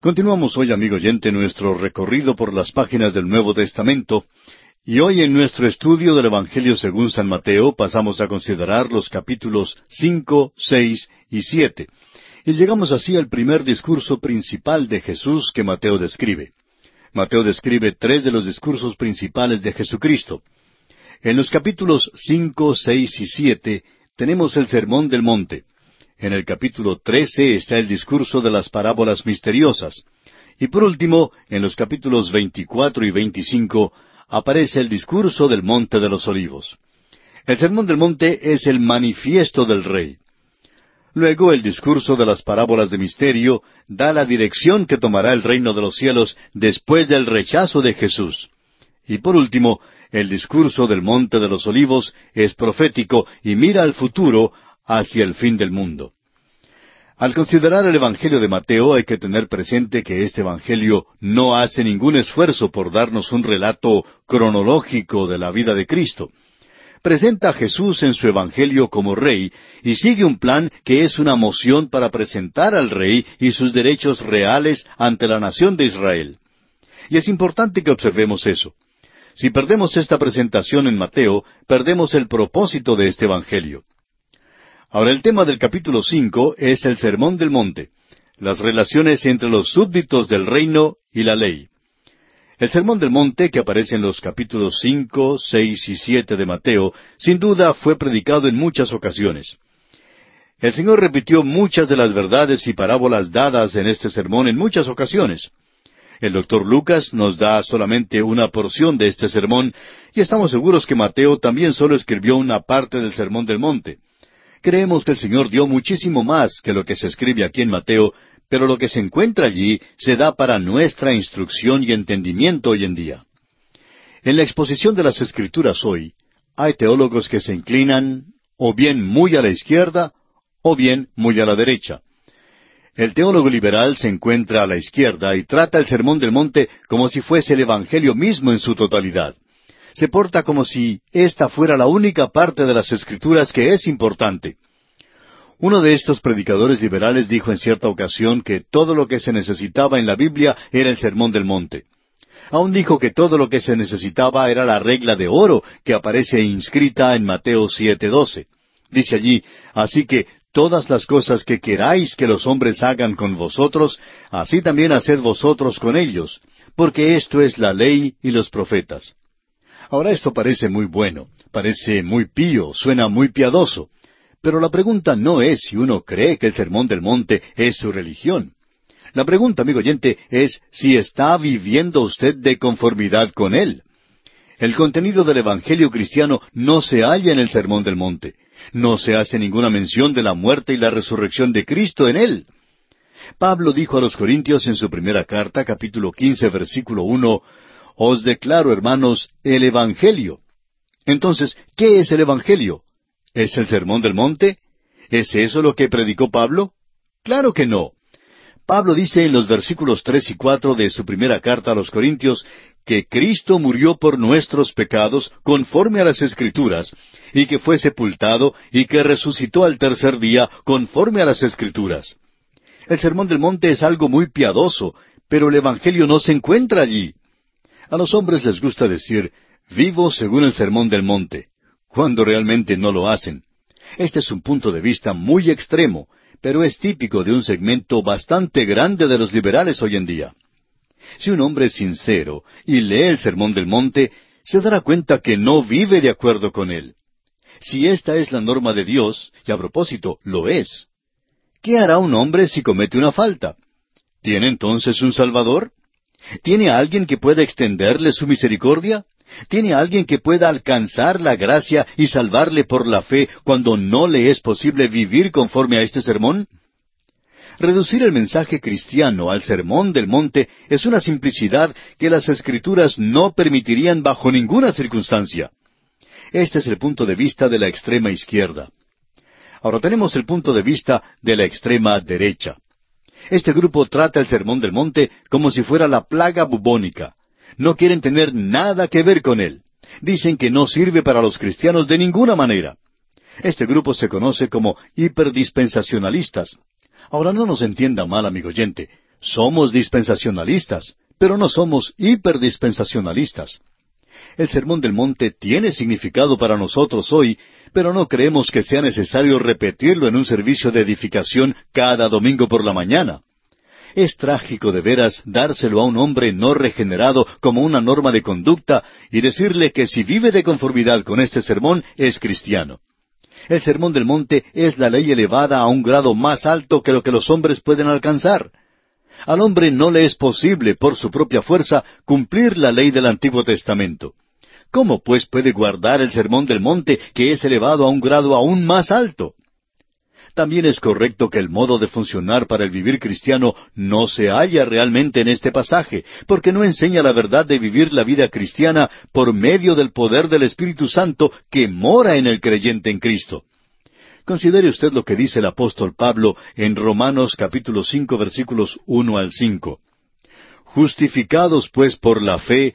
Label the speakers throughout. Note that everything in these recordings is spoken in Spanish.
Speaker 1: Continuamos hoy, amigo oyente, nuestro recorrido por las páginas del Nuevo Testamento, y hoy en nuestro estudio del Evangelio según San Mateo pasamos a considerar los capítulos cinco, seis y siete, y llegamos así al primer discurso principal de Jesús que Mateo describe. Mateo describe tres de los discursos principales de Jesucristo. En los capítulos cinco, seis y siete tenemos el Sermón del Monte. En el capítulo trece está el discurso de las parábolas misteriosas. Y por último, en los capítulos veinticuatro y veinticinco aparece el discurso del Monte de los Olivos. El Sermón del Monte es el manifiesto del Rey. Luego el discurso de las parábolas de misterio da la dirección que tomará el reino de los cielos después del rechazo de Jesús. Y por último, el discurso del Monte de los Olivos es profético y mira al futuro hacia el fin del mundo. Al considerar el Evangelio de Mateo hay que tener presente que este Evangelio no hace ningún esfuerzo por darnos un relato cronológico de la vida de Cristo. Presenta a Jesús en su Evangelio como Rey y sigue un plan que es una moción para presentar al Rey y sus derechos reales ante la nación de Israel. Y es importante que observemos eso. Si perdemos esta presentación en Mateo, perdemos el propósito de este Evangelio. Ahora el tema del capítulo cinco es el Sermón del Monte, las relaciones entre los súbditos del reino y la ley. El Sermón del Monte, que aparece en los capítulos cinco, seis y siete de Mateo, sin duda fue predicado en muchas ocasiones. El Señor repitió muchas de las verdades y parábolas dadas en este sermón en muchas ocasiones. El doctor Lucas nos da solamente una porción de este sermón y estamos seguros que Mateo también solo escribió una parte del Sermón del Monte. Creemos que el Señor dio muchísimo más que lo que se escribe aquí en Mateo, pero lo que se encuentra allí se da para nuestra instrucción y entendimiento hoy en día. En la exposición de las Escrituras hoy, hay teólogos que se inclinan o bien muy a la izquierda o bien muy a la derecha. El teólogo liberal se encuentra a la izquierda y trata el Sermón del Monte como si fuese el Evangelio mismo en su totalidad se porta como si esta fuera la única parte de las escrituras que es importante. Uno de estos predicadores liberales dijo en cierta ocasión que todo lo que se necesitaba en la Biblia era el Sermón del Monte. Aún dijo que todo lo que se necesitaba era la regla de oro que aparece inscrita en Mateo 7:12. Dice allí, así que todas las cosas que queráis que los hombres hagan con vosotros, así también haced vosotros con ellos, porque esto es la ley y los profetas. Ahora esto parece muy bueno, parece muy pío, suena muy piadoso, pero la pregunta no es si uno cree que el Sermón del Monte es su religión. La pregunta, amigo oyente, es si está viviendo usted de conformidad con él. El contenido del Evangelio cristiano no se halla en el Sermón del Monte. No se hace ninguna mención de la muerte y la resurrección de Cristo en él. Pablo dijo a los Corintios en su primera carta, capítulo quince, versículo uno, os declaro, hermanos, el Evangelio. Entonces, ¿qué es el Evangelio? ¿Es el Sermón del Monte? ¿Es eso lo que predicó Pablo? Claro que no. Pablo dice en los versículos tres y cuatro de su primera carta a los Corintios que Cristo murió por nuestros pecados conforme a las Escrituras, y que fue sepultado y que resucitó al tercer día conforme a las Escrituras. El Sermón del Monte es algo muy piadoso, pero el Evangelio no se encuentra allí. A los hombres les gusta decir, vivo según el sermón del monte, cuando realmente no lo hacen. Este es un punto de vista muy extremo, pero es típico de un segmento bastante grande de los liberales hoy en día. Si un hombre es sincero y lee el sermón del monte, se dará cuenta que no vive de acuerdo con él. Si esta es la norma de Dios, y a propósito lo es, ¿qué hará un hombre si comete una falta? ¿Tiene entonces un Salvador? ¿Tiene alguien que pueda extenderle su misericordia? ¿Tiene alguien que pueda alcanzar la gracia y salvarle por la fe cuando no le es posible vivir conforme a este sermón? Reducir el mensaje cristiano al sermón del monte es una simplicidad que las escrituras no permitirían bajo ninguna circunstancia. Este es el punto de vista de la extrema izquierda. Ahora tenemos el punto de vista de la extrema derecha. Este grupo trata el Sermón del Monte como si fuera la plaga bubónica. No quieren tener nada que ver con él. Dicen que no sirve para los cristianos de ninguna manera. Este grupo se conoce como hiperdispensacionalistas. Ahora no nos entienda mal, amigo oyente. Somos dispensacionalistas, pero no somos hiperdispensacionalistas. El Sermón del Monte tiene significado para nosotros hoy, pero no creemos que sea necesario repetirlo en un servicio de edificación cada domingo por la mañana. Es trágico de veras dárselo a un hombre no regenerado como una norma de conducta y decirle que si vive de conformidad con este sermón es cristiano. El sermón del monte es la ley elevada a un grado más alto que lo que los hombres pueden alcanzar. Al hombre no le es posible, por su propia fuerza, cumplir la ley del Antiguo Testamento. ¿Cómo pues puede guardar el sermón del monte que es elevado a un grado aún más alto? También es correcto que el modo de funcionar para el vivir cristiano no se halla realmente en este pasaje, porque no enseña la verdad de vivir la vida cristiana por medio del poder del Espíritu Santo que mora en el creyente en Cristo. Considere usted lo que dice el apóstol Pablo en Romanos capítulo cinco versículos uno al cinco. Justificados pues por la fe,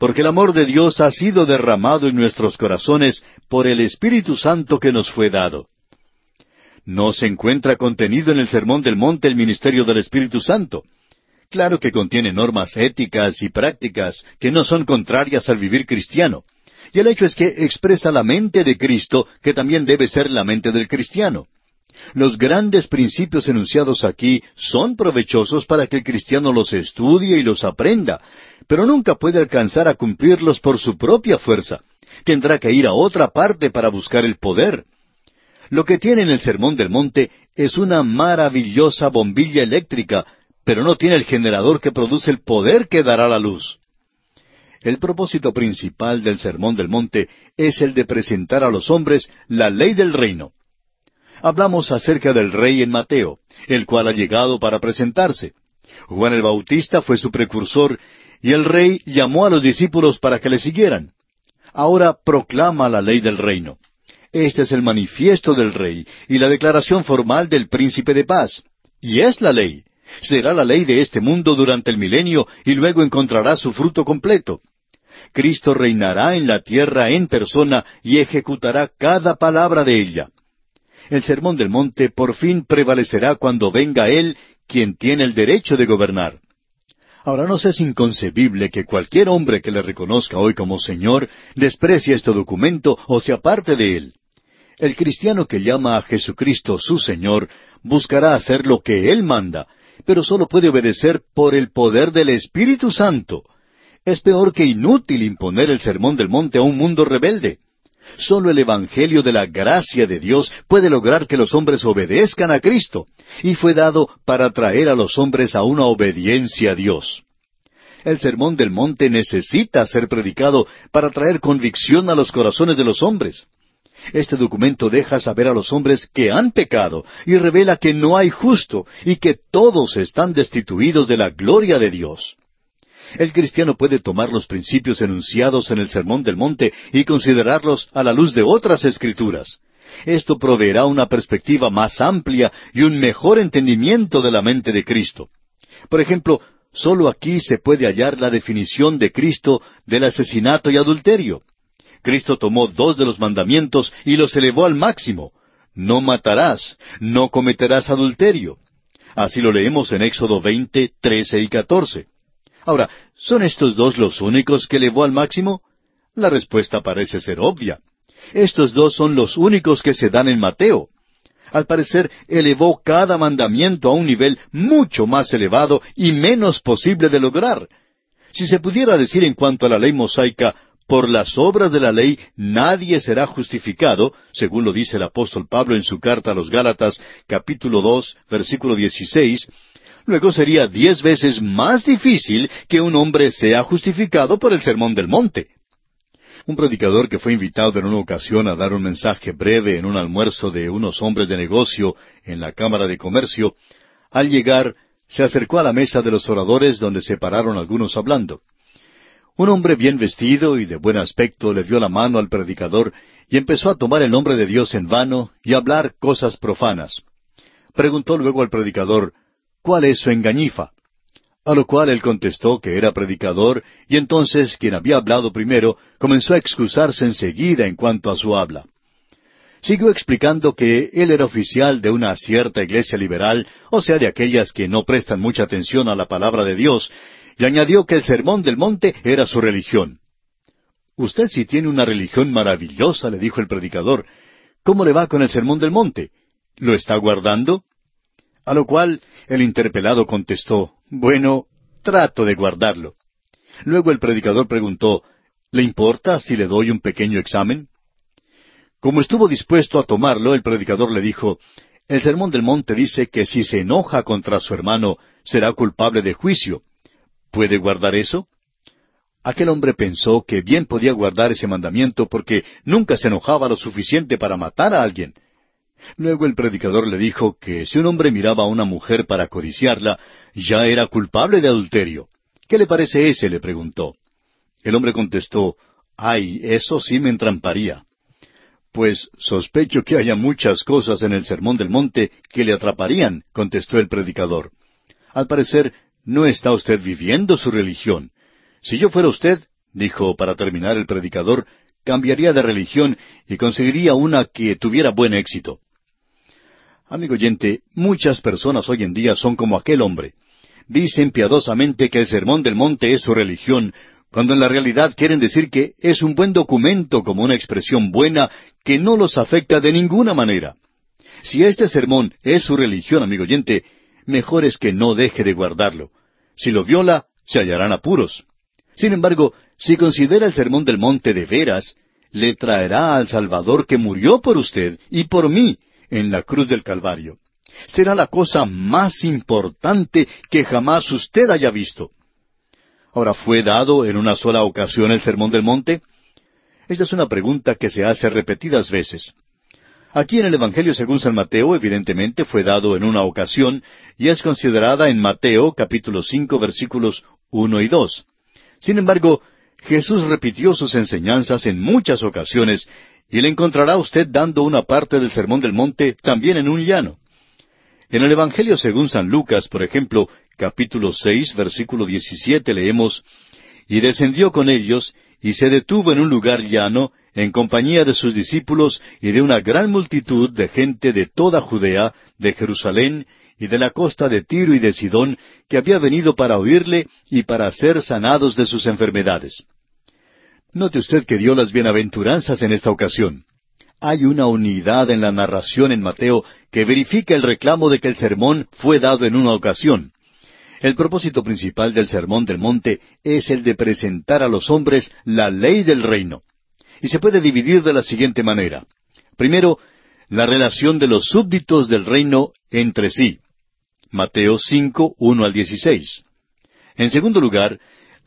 Speaker 1: porque el amor de Dios ha sido derramado en nuestros corazones por el Espíritu Santo que nos fue dado. No se encuentra contenido en el Sermón del Monte el ministerio del Espíritu Santo. Claro que contiene normas éticas y prácticas que no son contrarias al vivir cristiano. Y el hecho es que expresa la mente de Cristo, que también debe ser la mente del cristiano. Los grandes principios enunciados aquí son provechosos para que el cristiano los estudie y los aprenda, pero nunca puede alcanzar a cumplirlos por su propia fuerza. Tendrá que ir a otra parte para buscar el poder. Lo que tiene en el Sermón del Monte es una maravillosa bombilla eléctrica, pero no tiene el generador que produce el poder que dará la luz. El propósito principal del Sermón del Monte es el de presentar a los hombres la ley del reino. Hablamos acerca del rey en Mateo, el cual ha llegado para presentarse. Juan el Bautista fue su precursor y el rey llamó a los discípulos para que le siguieran. Ahora proclama la ley del reino. Este es el manifiesto del rey y la declaración formal del príncipe de paz. Y es la ley. Será la ley de este mundo durante el milenio y luego encontrará su fruto completo. Cristo reinará en la tierra en persona y ejecutará cada palabra de ella. El sermón del monte por fin prevalecerá cuando venga Él, quien tiene el derecho de gobernar. Ahora nos es inconcebible que cualquier hombre que le reconozca hoy como Señor desprecie este documento o se aparte de él. El cristiano que llama a Jesucristo su Señor buscará hacer lo que Él manda, pero solo puede obedecer por el poder del Espíritu Santo. Es peor que inútil imponer el sermón del monte a un mundo rebelde. Solo el Evangelio de la gracia de Dios puede lograr que los hombres obedezcan a Cristo, y fue dado para traer a los hombres a una obediencia a Dios. El Sermón del Monte necesita ser predicado para traer convicción a los corazones de los hombres. Este documento deja saber a los hombres que han pecado y revela que no hay justo y que todos están destituidos de la gloria de Dios. El cristiano puede tomar los principios enunciados en el Sermón del Monte y considerarlos a la luz de otras escrituras. Esto proveerá una perspectiva más amplia y un mejor entendimiento de la mente de Cristo. Por ejemplo, sólo aquí se puede hallar la definición de Cristo del asesinato y adulterio. Cristo tomó dos de los mandamientos y los elevó al máximo. No matarás, no cometerás adulterio. Así lo leemos en Éxodo 20, 13 y 14. Ahora, ¿son estos dos los únicos que elevó al máximo? La respuesta parece ser obvia. Estos dos son los únicos que se dan en Mateo. Al parecer, elevó cada mandamiento a un nivel mucho más elevado y menos posible de lograr. Si se pudiera decir en cuanto a la ley mosaica, por las obras de la ley nadie será justificado, según lo dice el apóstol Pablo en su carta a los Gálatas, capítulo dos, versículo dieciséis, luego sería diez veces más difícil que un hombre sea justificado por el sermón del monte. Un predicador que fue invitado en una ocasión a dar un mensaje breve en un almuerzo de unos hombres de negocio en la Cámara de Comercio, al llegar se acercó a la mesa de los oradores donde se pararon algunos hablando. Un hombre bien vestido y de buen aspecto le dio la mano al predicador y empezó a tomar el nombre de Dios en vano y a hablar cosas profanas. Preguntó luego al predicador, ¿cuál es su engañifa? A lo cual él contestó que era predicador, y entonces quien había hablado primero comenzó a excusarse enseguida en cuanto a su habla. Siguió explicando que él era oficial de una cierta iglesia liberal, o sea, de aquellas que no prestan mucha atención a la palabra de Dios, y añadió que el sermón del monte era su religión. Usted sí tiene una religión maravillosa, le dijo el predicador. ¿Cómo le va con el sermón del monte? ¿Lo está guardando? A lo cual el interpelado contestó, Bueno, trato de guardarlo. Luego el predicador preguntó, ¿Le importa si le doy un pequeño examen? Como estuvo dispuesto a tomarlo, el predicador le dijo, El sermón del monte dice que si se enoja contra su hermano, será culpable de juicio. ¿Puede guardar eso? Aquel hombre pensó que bien podía guardar ese mandamiento porque nunca se enojaba lo suficiente para matar a alguien. Luego el predicador le dijo que si un hombre miraba a una mujer para codiciarla, ya era culpable de adulterio. ¿Qué le parece ese? le preguntó. El hombre contestó, Ay, eso sí me entramparía. Pues sospecho que haya muchas cosas en el Sermón del Monte que le atraparían, contestó el predicador. Al parecer, no está usted viviendo su religión. Si yo fuera usted, dijo para terminar el predicador, cambiaría de religión y conseguiría una que tuviera buen éxito. Amigo oyente, muchas personas hoy en día son como aquel hombre. Dicen piadosamente que el Sermón del Monte es su religión, cuando en la realidad quieren decir que es un buen documento como una expresión buena que no los afecta de ninguna manera. Si este sermón es su religión, amigo oyente, mejor es que no deje de guardarlo. Si lo viola, se hallarán apuros. Sin embargo, si considera el sermón del monte de veras, le traerá al Salvador que murió por usted y por mí en la cruz del Calvario. Será la cosa más importante que jamás usted haya visto. Ahora, ¿fue dado en una sola ocasión el Sermón del Monte? Esta es una pregunta que se hace repetidas veces. Aquí en el Evangelio según San Mateo, evidentemente fue dado en una ocasión y es considerada en Mateo capítulo cinco versículos uno y dos. Sin embargo, Jesús repitió sus enseñanzas en muchas ocasiones y le encontrará usted dando una parte del Sermón del Monte también en un llano. En el Evangelio según San Lucas, por ejemplo, capítulo seis, versículo diecisiete, leemos Y descendió con ellos, y se detuvo en un lugar llano, en compañía de sus discípulos y de una gran multitud de gente de toda Judea, de Jerusalén y de la costa de Tiro y de Sidón, que había venido para oírle y para ser sanados de sus enfermedades. Note usted que dio las bienaventuranzas en esta ocasión. Hay una unidad en la narración en Mateo que verifica el reclamo de que el sermón fue dado en una ocasión. El propósito principal del Sermón del Monte es el de presentar a los hombres la ley del reino. Y se puede dividir de la siguiente manera. Primero, la relación de los súbditos del reino entre sí. Mateo 5, 1 al 16. En segundo lugar,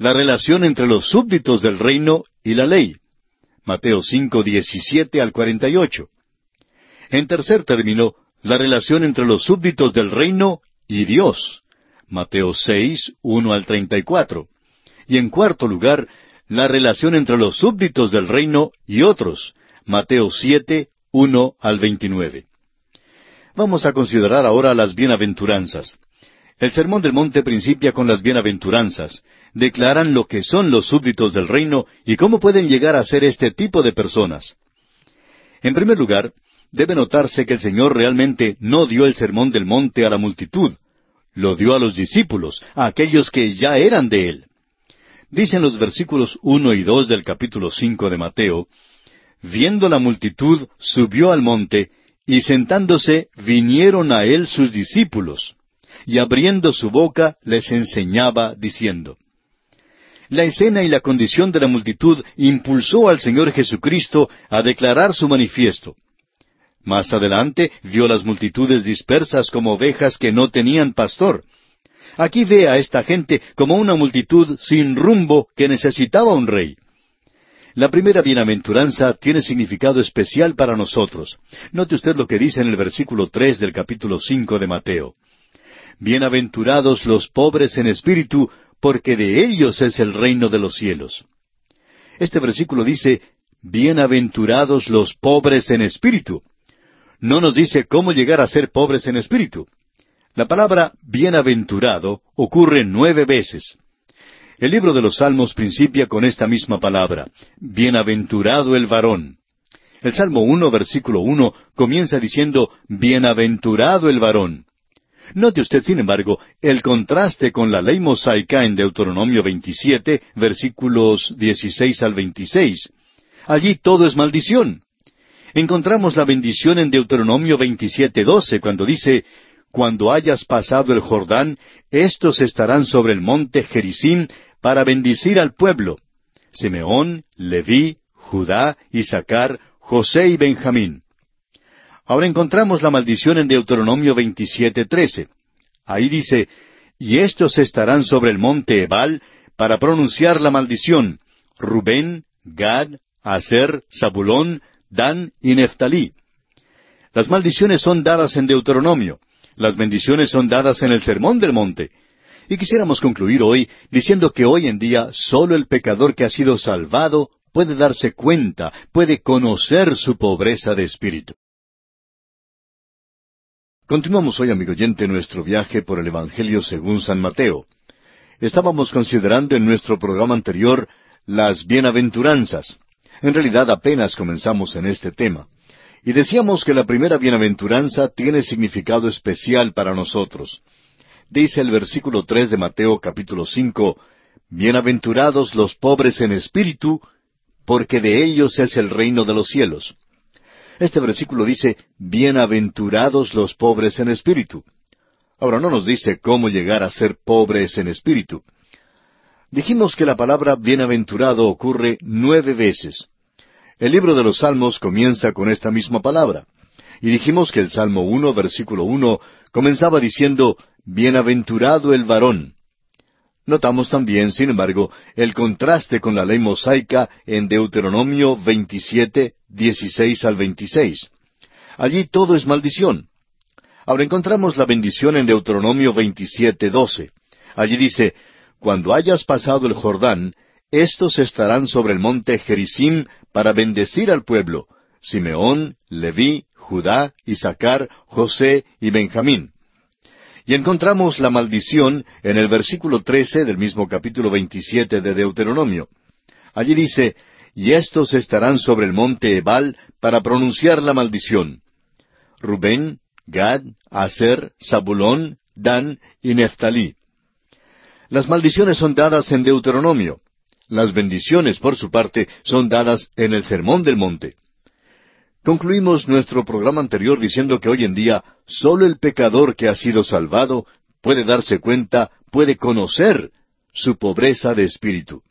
Speaker 1: la relación entre los súbditos del reino y la ley. Mateo 5, 17 al 48. En tercer término, la relación entre los súbditos del reino y Dios. Mateo 6, 1 al 34. Y en cuarto lugar, la relación entre los súbditos del reino y otros. Mateo 7, 1 al 29. Vamos a considerar ahora las bienaventuranzas. El Sermón del Monte principia con las bienaventuranzas. Declaran lo que son los súbditos del reino y cómo pueden llegar a ser este tipo de personas. En primer lugar, debe notarse que el Señor realmente no dio el Sermón del Monte a la multitud, lo dio a los discípulos, a aquellos que ya eran de él. Dicen los versículos uno y dos del capítulo cinco de Mateo, Viendo la multitud, subió al monte, y sentándose vinieron a él sus discípulos, y abriendo su boca les enseñaba, diciendo. La escena y la condición de la multitud impulsó al Señor Jesucristo a declarar su manifiesto. Más adelante vio las multitudes dispersas como ovejas que no tenían pastor. Aquí ve a esta gente como una multitud sin rumbo que necesitaba un rey. La primera bienaventuranza tiene significado especial para nosotros. Note usted lo que dice en el versículo tres del capítulo cinco de Mateo. Bienaventurados los pobres en espíritu, porque de ellos es el reino de los cielos. Este versículo dice, Bienaventurados los pobres en espíritu. No nos dice cómo llegar a ser pobres en espíritu. La palabra bienaventurado ocurre nueve veces. El libro de los Salmos principia con esta misma palabra, bienaventurado el varón. El Salmo 1, versículo 1, comienza diciendo, bienaventurado el varón. Note usted, sin embargo, el contraste con la ley mosaica en Deuteronomio 27, versículos 16 al 26. Allí todo es maldición. Encontramos la bendición en Deuteronomio 27, 12, cuando dice, Cuando hayas pasado el Jordán, estos estarán sobre el monte Jericín para bendecir al pueblo. Simeón, Leví, Judá, Isaacar, José y Benjamín. Ahora encontramos la maldición en Deuteronomio 27:13. Ahí dice, y estos estarán sobre el monte Ebal para pronunciar la maldición, Rubén, Gad, Aser, Zabulón, Dan y Neftalí. Las maldiciones son dadas en Deuteronomio, las bendiciones son dadas en el Sermón del Monte. Y quisiéramos concluir hoy diciendo que hoy en día solo el pecador que ha sido salvado puede darse cuenta, puede conocer su pobreza de espíritu. Continuamos hoy, amigo oyente, nuestro viaje por el Evangelio según San Mateo. Estábamos considerando en nuestro programa anterior las bienaventuranzas. En realidad apenas comenzamos en este tema. Y decíamos que la primera bienaventuranza tiene significado especial para nosotros. Dice el versículo tres de Mateo capítulo cinco, Bienaventurados los pobres en espíritu, porque de ellos es el reino de los cielos. Este versículo dice, Bienaventurados los pobres en espíritu. Ahora no nos dice cómo llegar a ser pobres en espíritu. Dijimos que la palabra bienaventurado ocurre nueve veces. El libro de los Salmos comienza con esta misma palabra. Y dijimos que el Salmo 1, versículo 1, comenzaba diciendo, Bienaventurado el varón. Notamos también, sin embargo, el contraste con la ley mosaica en Deuteronomio 27, 16 al 26. Allí todo es maldición. Ahora encontramos la bendición en Deuteronomio 27, 12. Allí dice, Cuando hayas pasado el Jordán, estos estarán sobre el monte Gerizim para bendecir al pueblo, Simeón, Leví, Judá, Isaacar, José y Benjamín. Y encontramos la maldición en el versículo trece del mismo capítulo veintisiete de Deuteronomio. Allí dice, y estos estarán sobre el monte Ebal para pronunciar la maldición. Rubén, Gad, Aser, Zabulón, Dan y Neftalí. Las maldiciones son dadas en Deuteronomio. Las bendiciones, por su parte, son dadas en el Sermón del Monte. Concluimos nuestro programa anterior diciendo que hoy en día solo el pecador que ha sido salvado puede darse cuenta, puede conocer su pobreza de espíritu.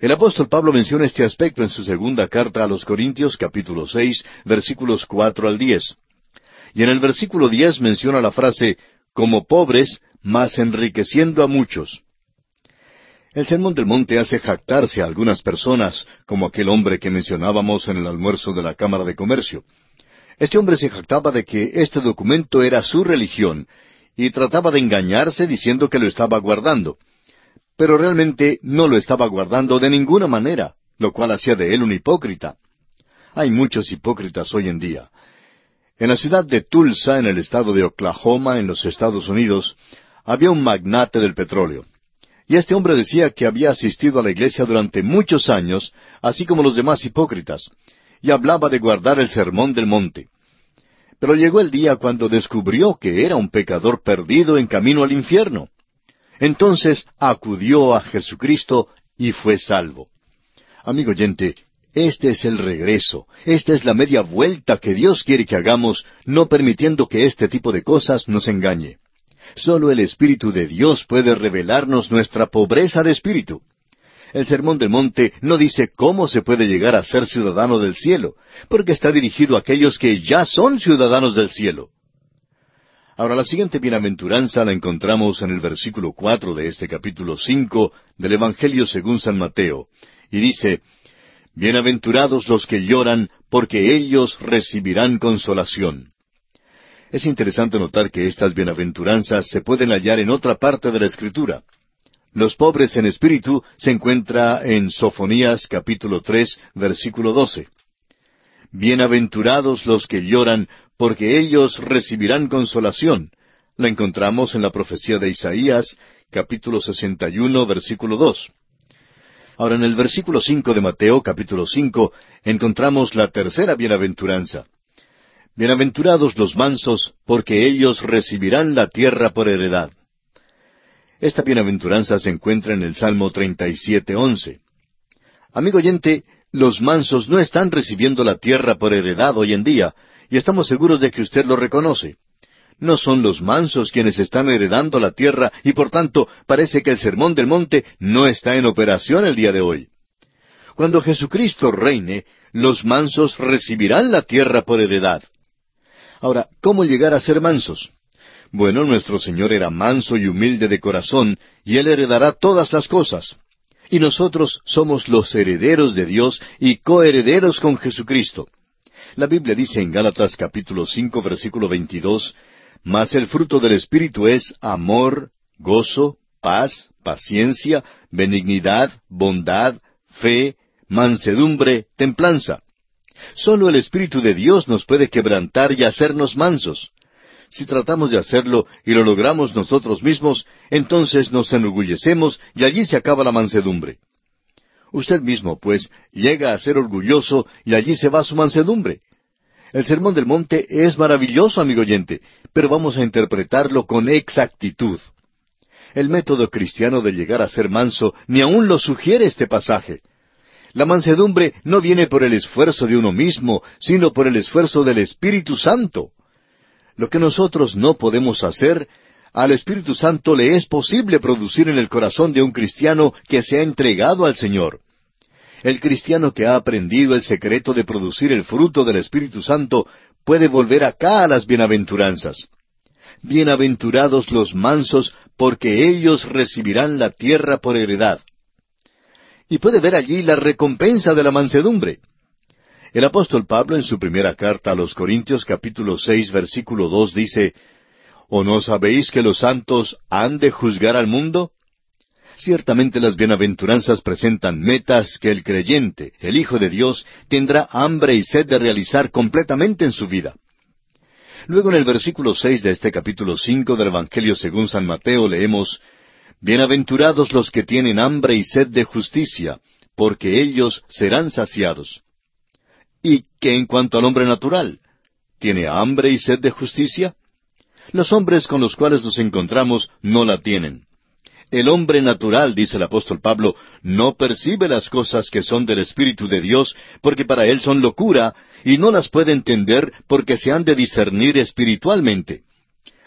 Speaker 1: El apóstol Pablo menciona este aspecto en su segunda carta a los Corintios capítulo seis versículos cuatro al diez. Y en el versículo diez menciona la frase como pobres, mas enriqueciendo a muchos. El Sermón del Monte hace jactarse a algunas personas, como aquel hombre que mencionábamos en el almuerzo de la Cámara de Comercio. Este hombre se jactaba de que este documento era su religión, y trataba de engañarse diciendo que lo estaba guardando. Pero realmente no lo estaba guardando de ninguna manera, lo cual hacía de él un hipócrita. Hay muchos hipócritas hoy en día. En la ciudad de Tulsa, en el estado de Oklahoma, en los Estados Unidos, había un magnate del petróleo. Y este hombre decía que había asistido a la iglesia durante muchos años, así como los demás hipócritas, y hablaba de guardar el sermón del monte. Pero llegó el día cuando descubrió que era un pecador perdido en camino al infierno. Entonces acudió a Jesucristo y fue salvo. Amigo oyente, este es el regreso, esta es la media vuelta que Dios quiere que hagamos, no permitiendo que este tipo de cosas nos engañe. Solo el Espíritu de Dios puede revelarnos nuestra pobreza de espíritu. El Sermón del Monte no dice cómo se puede llegar a ser ciudadano del cielo, porque está dirigido a aquellos que ya son ciudadanos del cielo. Ahora la siguiente bienaventuranza la encontramos en el versículo cuatro de este capítulo cinco del Evangelio según San Mateo, y dice Bienaventurados los que lloran, porque ellos recibirán consolación. Es interesante notar que estas bienaventuranzas se pueden hallar en otra parte de la Escritura. Los pobres en espíritu se encuentra en Sofonías capítulo tres versículo doce. Bienaventurados los que lloran, porque ellos recibirán consolación. La encontramos en la profecía de Isaías capítulo sesenta y uno versículo dos. Ahora en el versículo cinco de Mateo capítulo cinco encontramos la tercera bienaventuranza. Bienaventurados los mansos, porque ellos recibirán la tierra por heredad. Esta bienaventuranza se encuentra en el Salmo 37.11. Amigo oyente, los mansos no están recibiendo la tierra por heredad hoy en día, y estamos seguros de que usted lo reconoce. No son los mansos quienes están heredando la tierra y por tanto parece que el sermón del monte no está en operación el día de hoy. Cuando Jesucristo reine, los mansos recibirán la tierra por heredad. Ahora, ¿cómo llegar a ser mansos? Bueno, nuestro Señor era manso y humilde de corazón, y Él heredará todas las cosas. Y nosotros somos los herederos de Dios y coherederos con Jesucristo. La Biblia dice en Gálatas capítulo cinco versículo veintidós, Mas el fruto del Espíritu es amor, gozo, paz, paciencia, benignidad, bondad, fe, mansedumbre, templanza. Solo el Espíritu de Dios nos puede quebrantar y hacernos mansos. Si tratamos de hacerlo y lo logramos nosotros mismos, entonces nos enorgullecemos y allí se acaba la mansedumbre. Usted mismo, pues, llega a ser orgulloso y allí se va su mansedumbre. El Sermón del Monte es maravilloso, amigo oyente, pero vamos a interpretarlo con exactitud. El método cristiano de llegar a ser manso ni aun lo sugiere este pasaje. La mansedumbre no viene por el esfuerzo de uno mismo, sino por el esfuerzo del Espíritu Santo. Lo que nosotros no podemos hacer, al Espíritu Santo le es posible producir en el corazón de un cristiano que se ha entregado al Señor. El cristiano que ha aprendido el secreto de producir el fruto del Espíritu Santo puede volver acá a las bienaventuranzas. Bienaventurados los mansos, porque ellos recibirán la tierra por heredad. Y puede ver allí la recompensa de la mansedumbre. El apóstol Pablo en su primera carta a los Corintios capítulo seis versículo dos dice, ¿O no sabéis que los santos han de juzgar al mundo? Ciertamente las bienaventuranzas presentan metas que el creyente, el Hijo de Dios, tendrá hambre y sed de realizar completamente en su vida. Luego en el versículo seis de este capítulo cinco del Evangelio según San Mateo leemos Bienaventurados los que tienen hambre y sed de justicia, porque ellos serán saciados. ¿Y qué en cuanto al hombre natural? ¿Tiene hambre y sed de justicia? Los hombres con los cuales nos encontramos no la tienen. El hombre natural, dice el apóstol Pablo, no percibe las cosas que son del Espíritu de Dios, porque para él son locura, y no las puede entender porque se han de discernir espiritualmente.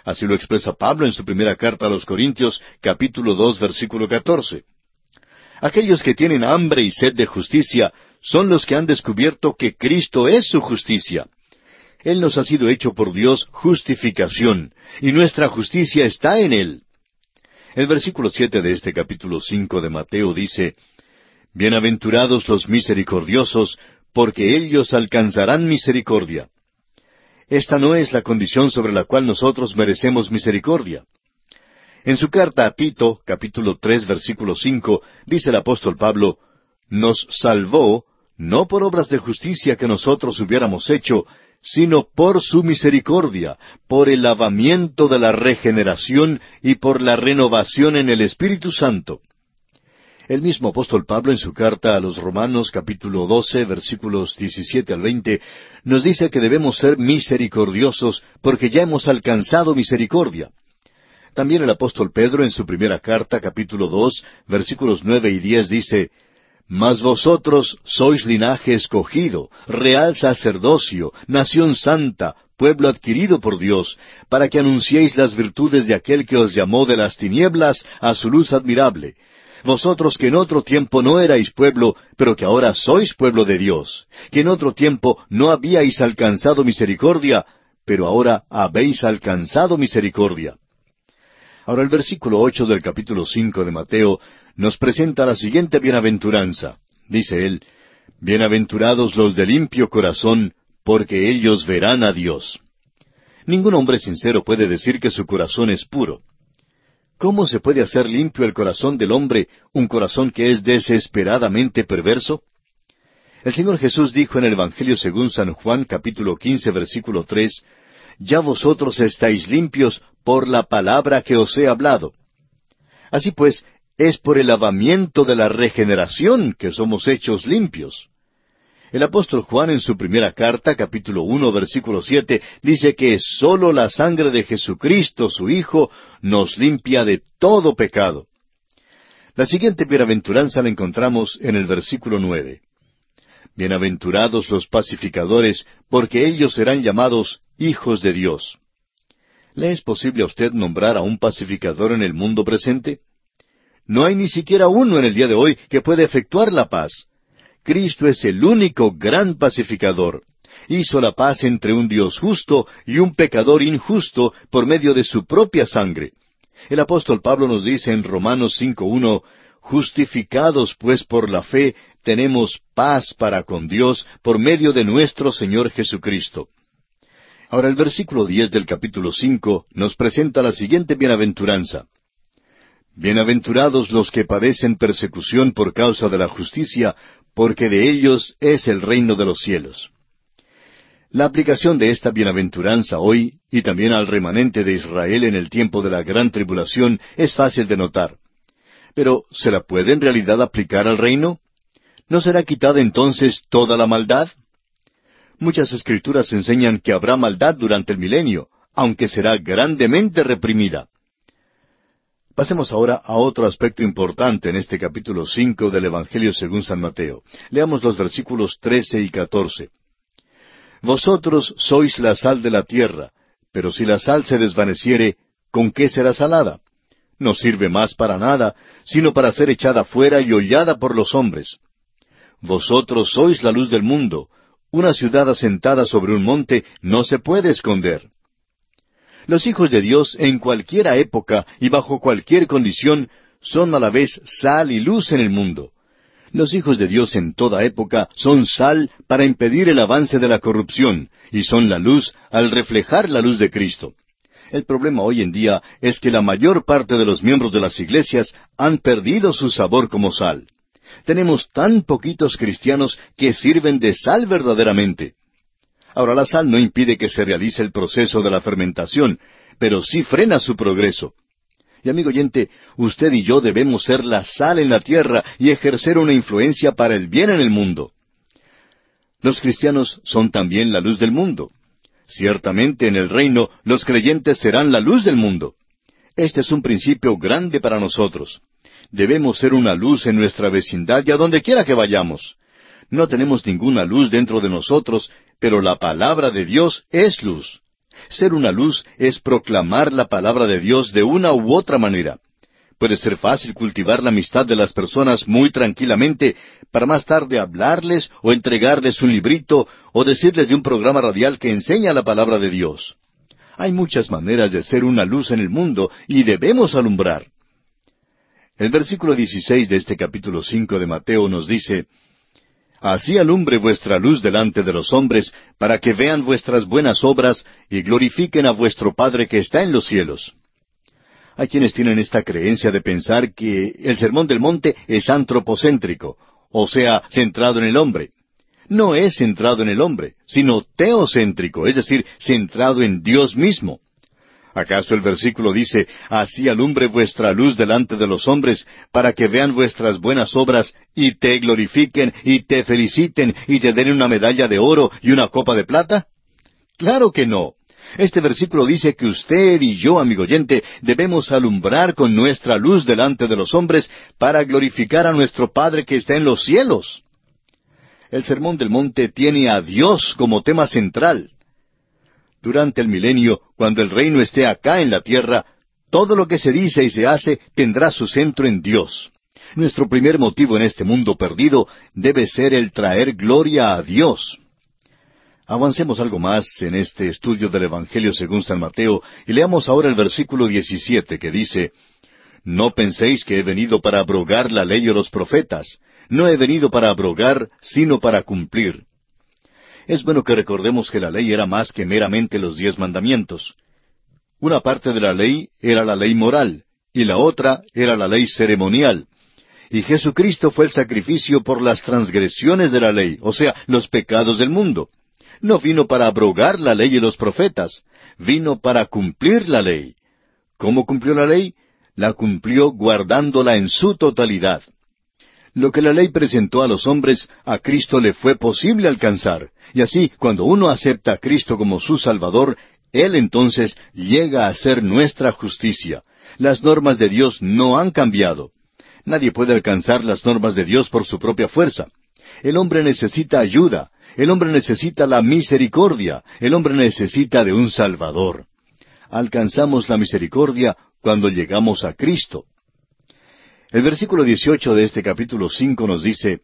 Speaker 1: Así lo expresa Pablo en su primera carta a los Corintios, capítulo dos, versículo catorce. Aquellos que tienen hambre y sed de justicia son los que han descubierto que Cristo es su justicia. Él nos ha sido hecho por Dios justificación, y nuestra justicia está en Él. El versículo siete de este capítulo cinco de Mateo dice Bienaventurados los misericordiosos, porque ellos alcanzarán misericordia. Esta no es la condición sobre la cual nosotros merecemos misericordia. En su carta a Tito, capítulo tres, versículo cinco, dice el apóstol Pablo, nos salvó no por obras de justicia que nosotros hubiéramos hecho, sino por su misericordia, por el lavamiento de la regeneración y por la renovación en el Espíritu Santo. El mismo apóstol Pablo en su carta a los Romanos capítulo 12 versículos 17 al 20 nos dice que debemos ser misericordiosos porque ya hemos alcanzado misericordia. También el apóstol Pedro en su primera carta capítulo 2 versículos 9 y 10 dice, mas vosotros sois linaje escogido, real sacerdocio, nación santa, pueblo adquirido por Dios, para que anunciéis las virtudes de aquel que os llamó de las tinieblas a su luz admirable. Vosotros que en otro tiempo no erais pueblo, pero que ahora sois pueblo de Dios, que en otro tiempo no habíais alcanzado misericordia, pero ahora habéis alcanzado misericordia. Ahora el versículo ocho del capítulo cinco de Mateo nos presenta la siguiente bienaventuranza. Dice él, Bienaventurados los de limpio corazón, porque ellos verán a Dios. Ningún hombre sincero puede decir que su corazón es puro. ¿Cómo se puede hacer limpio el corazón del hombre, un corazón que es desesperadamente perverso? El Señor Jesús dijo en el Evangelio según San Juan capítulo quince versículo tres, Ya vosotros estáis limpios por la palabra que os he hablado. Así pues, es por el lavamiento de la regeneración que somos hechos limpios. El apóstol Juan en su primera carta, capítulo uno, versículo siete, dice que sólo la sangre de Jesucristo, su Hijo, nos limpia de todo pecado. La siguiente bienaventuranza la encontramos en el versículo nueve. Bienaventurados los pacificadores, porque ellos serán llamados hijos de Dios. ¿Le es posible a usted nombrar a un pacificador en el mundo presente? No hay ni siquiera uno en el día de hoy que pueda efectuar la paz. Cristo es el único gran pacificador. Hizo la paz entre un Dios justo y un pecador injusto por medio de su propia sangre. El apóstol Pablo nos dice en Romanos 5.1, Justificados pues por la fe, tenemos paz para con Dios por medio de nuestro Señor Jesucristo. Ahora el versículo diez del capítulo cinco nos presenta la siguiente bienaventuranza. Bienaventurados los que padecen persecución por causa de la justicia, porque de ellos es el reino de los cielos. La aplicación de esta bienaventuranza hoy y también al remanente de Israel en el tiempo de la gran tribulación es fácil de notar. Pero, ¿se la puede en realidad aplicar al reino? ¿No será quitada entonces toda la maldad? Muchas escrituras enseñan que habrá maldad durante el milenio, aunque será grandemente reprimida. Pasemos ahora a otro aspecto importante en este capítulo cinco del Evangelio según San Mateo. Leamos los versículos trece y catorce. Vosotros sois la sal de la tierra, pero si la sal se desvaneciere, ¿con qué será salada? No sirve más para nada, sino para ser echada fuera y hollada por los hombres. Vosotros sois la luz del mundo. Una ciudad asentada sobre un monte no se puede esconder. Los hijos de Dios en cualquiera época y bajo cualquier condición son a la vez sal y luz en el mundo. Los hijos de Dios en toda época son sal para impedir el avance de la corrupción y son la luz al reflejar la luz de Cristo. El problema hoy en día es que la mayor parte de los miembros de las iglesias han perdido su sabor como sal. Tenemos tan poquitos cristianos que sirven de sal verdaderamente. Ahora, la sal no impide que se realice el proceso de la fermentación, pero sí frena su progreso. Y amigo oyente, usted y yo debemos ser la sal en la tierra y ejercer una influencia para el bien en el mundo. Los cristianos son también la luz del mundo. Ciertamente en el reino los creyentes serán la luz del mundo. Este es un principio grande para nosotros. Debemos ser una luz en nuestra vecindad y a donde quiera que vayamos. No tenemos ninguna luz dentro de nosotros pero la palabra de Dios es luz. Ser una luz es proclamar la palabra de Dios de una u otra manera. Puede ser fácil cultivar la amistad de las personas muy tranquilamente para más tarde hablarles o entregarles un librito o decirles de un programa radial que enseña la palabra de Dios. Hay muchas maneras de ser una luz en el mundo y debemos alumbrar. El versículo 16 de este capítulo 5 de Mateo nos dice, Así alumbre vuestra luz delante de los hombres, para que vean vuestras buenas obras y glorifiquen a vuestro Padre que está en los cielos. Hay quienes tienen esta creencia de pensar que el Sermón del Monte es antropocéntrico, o sea, centrado en el hombre. No es centrado en el hombre, sino teocéntrico, es decir, centrado en Dios mismo. ¿Acaso el versículo dice, Así alumbre vuestra luz delante de los hombres, para que vean vuestras buenas obras, y te glorifiquen, y te feliciten, y te den una medalla de oro y una copa de plata? Claro que no. Este versículo dice que usted y yo, amigo oyente, debemos alumbrar con nuestra luz delante de los hombres para glorificar a nuestro Padre que está en los cielos. El Sermón del Monte tiene a Dios como tema central. Durante el milenio, cuando el reino esté acá en la tierra, todo lo que se dice y se hace tendrá su centro en Dios. Nuestro primer motivo en este mundo perdido debe ser el traer gloria a Dios. Avancemos algo más en este estudio del Evangelio según San Mateo y leamos ahora el versículo 17 que dice, No penséis que he venido para abrogar la ley o los profetas, no he venido para abrogar, sino para cumplir. Es bueno que recordemos que la ley era más que meramente los diez mandamientos. Una parte de la ley era la ley moral, y la otra era la ley ceremonial. Y Jesucristo fue el sacrificio por las transgresiones de la ley, o sea, los pecados del mundo. No vino para abrogar la ley y los profetas, vino para cumplir la ley. ¿Cómo cumplió la ley? La cumplió guardándola en su totalidad. Lo que la ley presentó a los hombres, a Cristo le fue posible alcanzar. Y así, cuando uno acepta a Cristo como su Salvador, Él entonces llega a ser nuestra justicia. Las normas de Dios no han cambiado. Nadie puede alcanzar las normas de Dios por su propia fuerza. El hombre necesita ayuda, el hombre necesita la misericordia, el hombre necesita de un Salvador. Alcanzamos la misericordia cuando llegamos a Cristo. El versículo 18 de este capítulo 5 nos dice,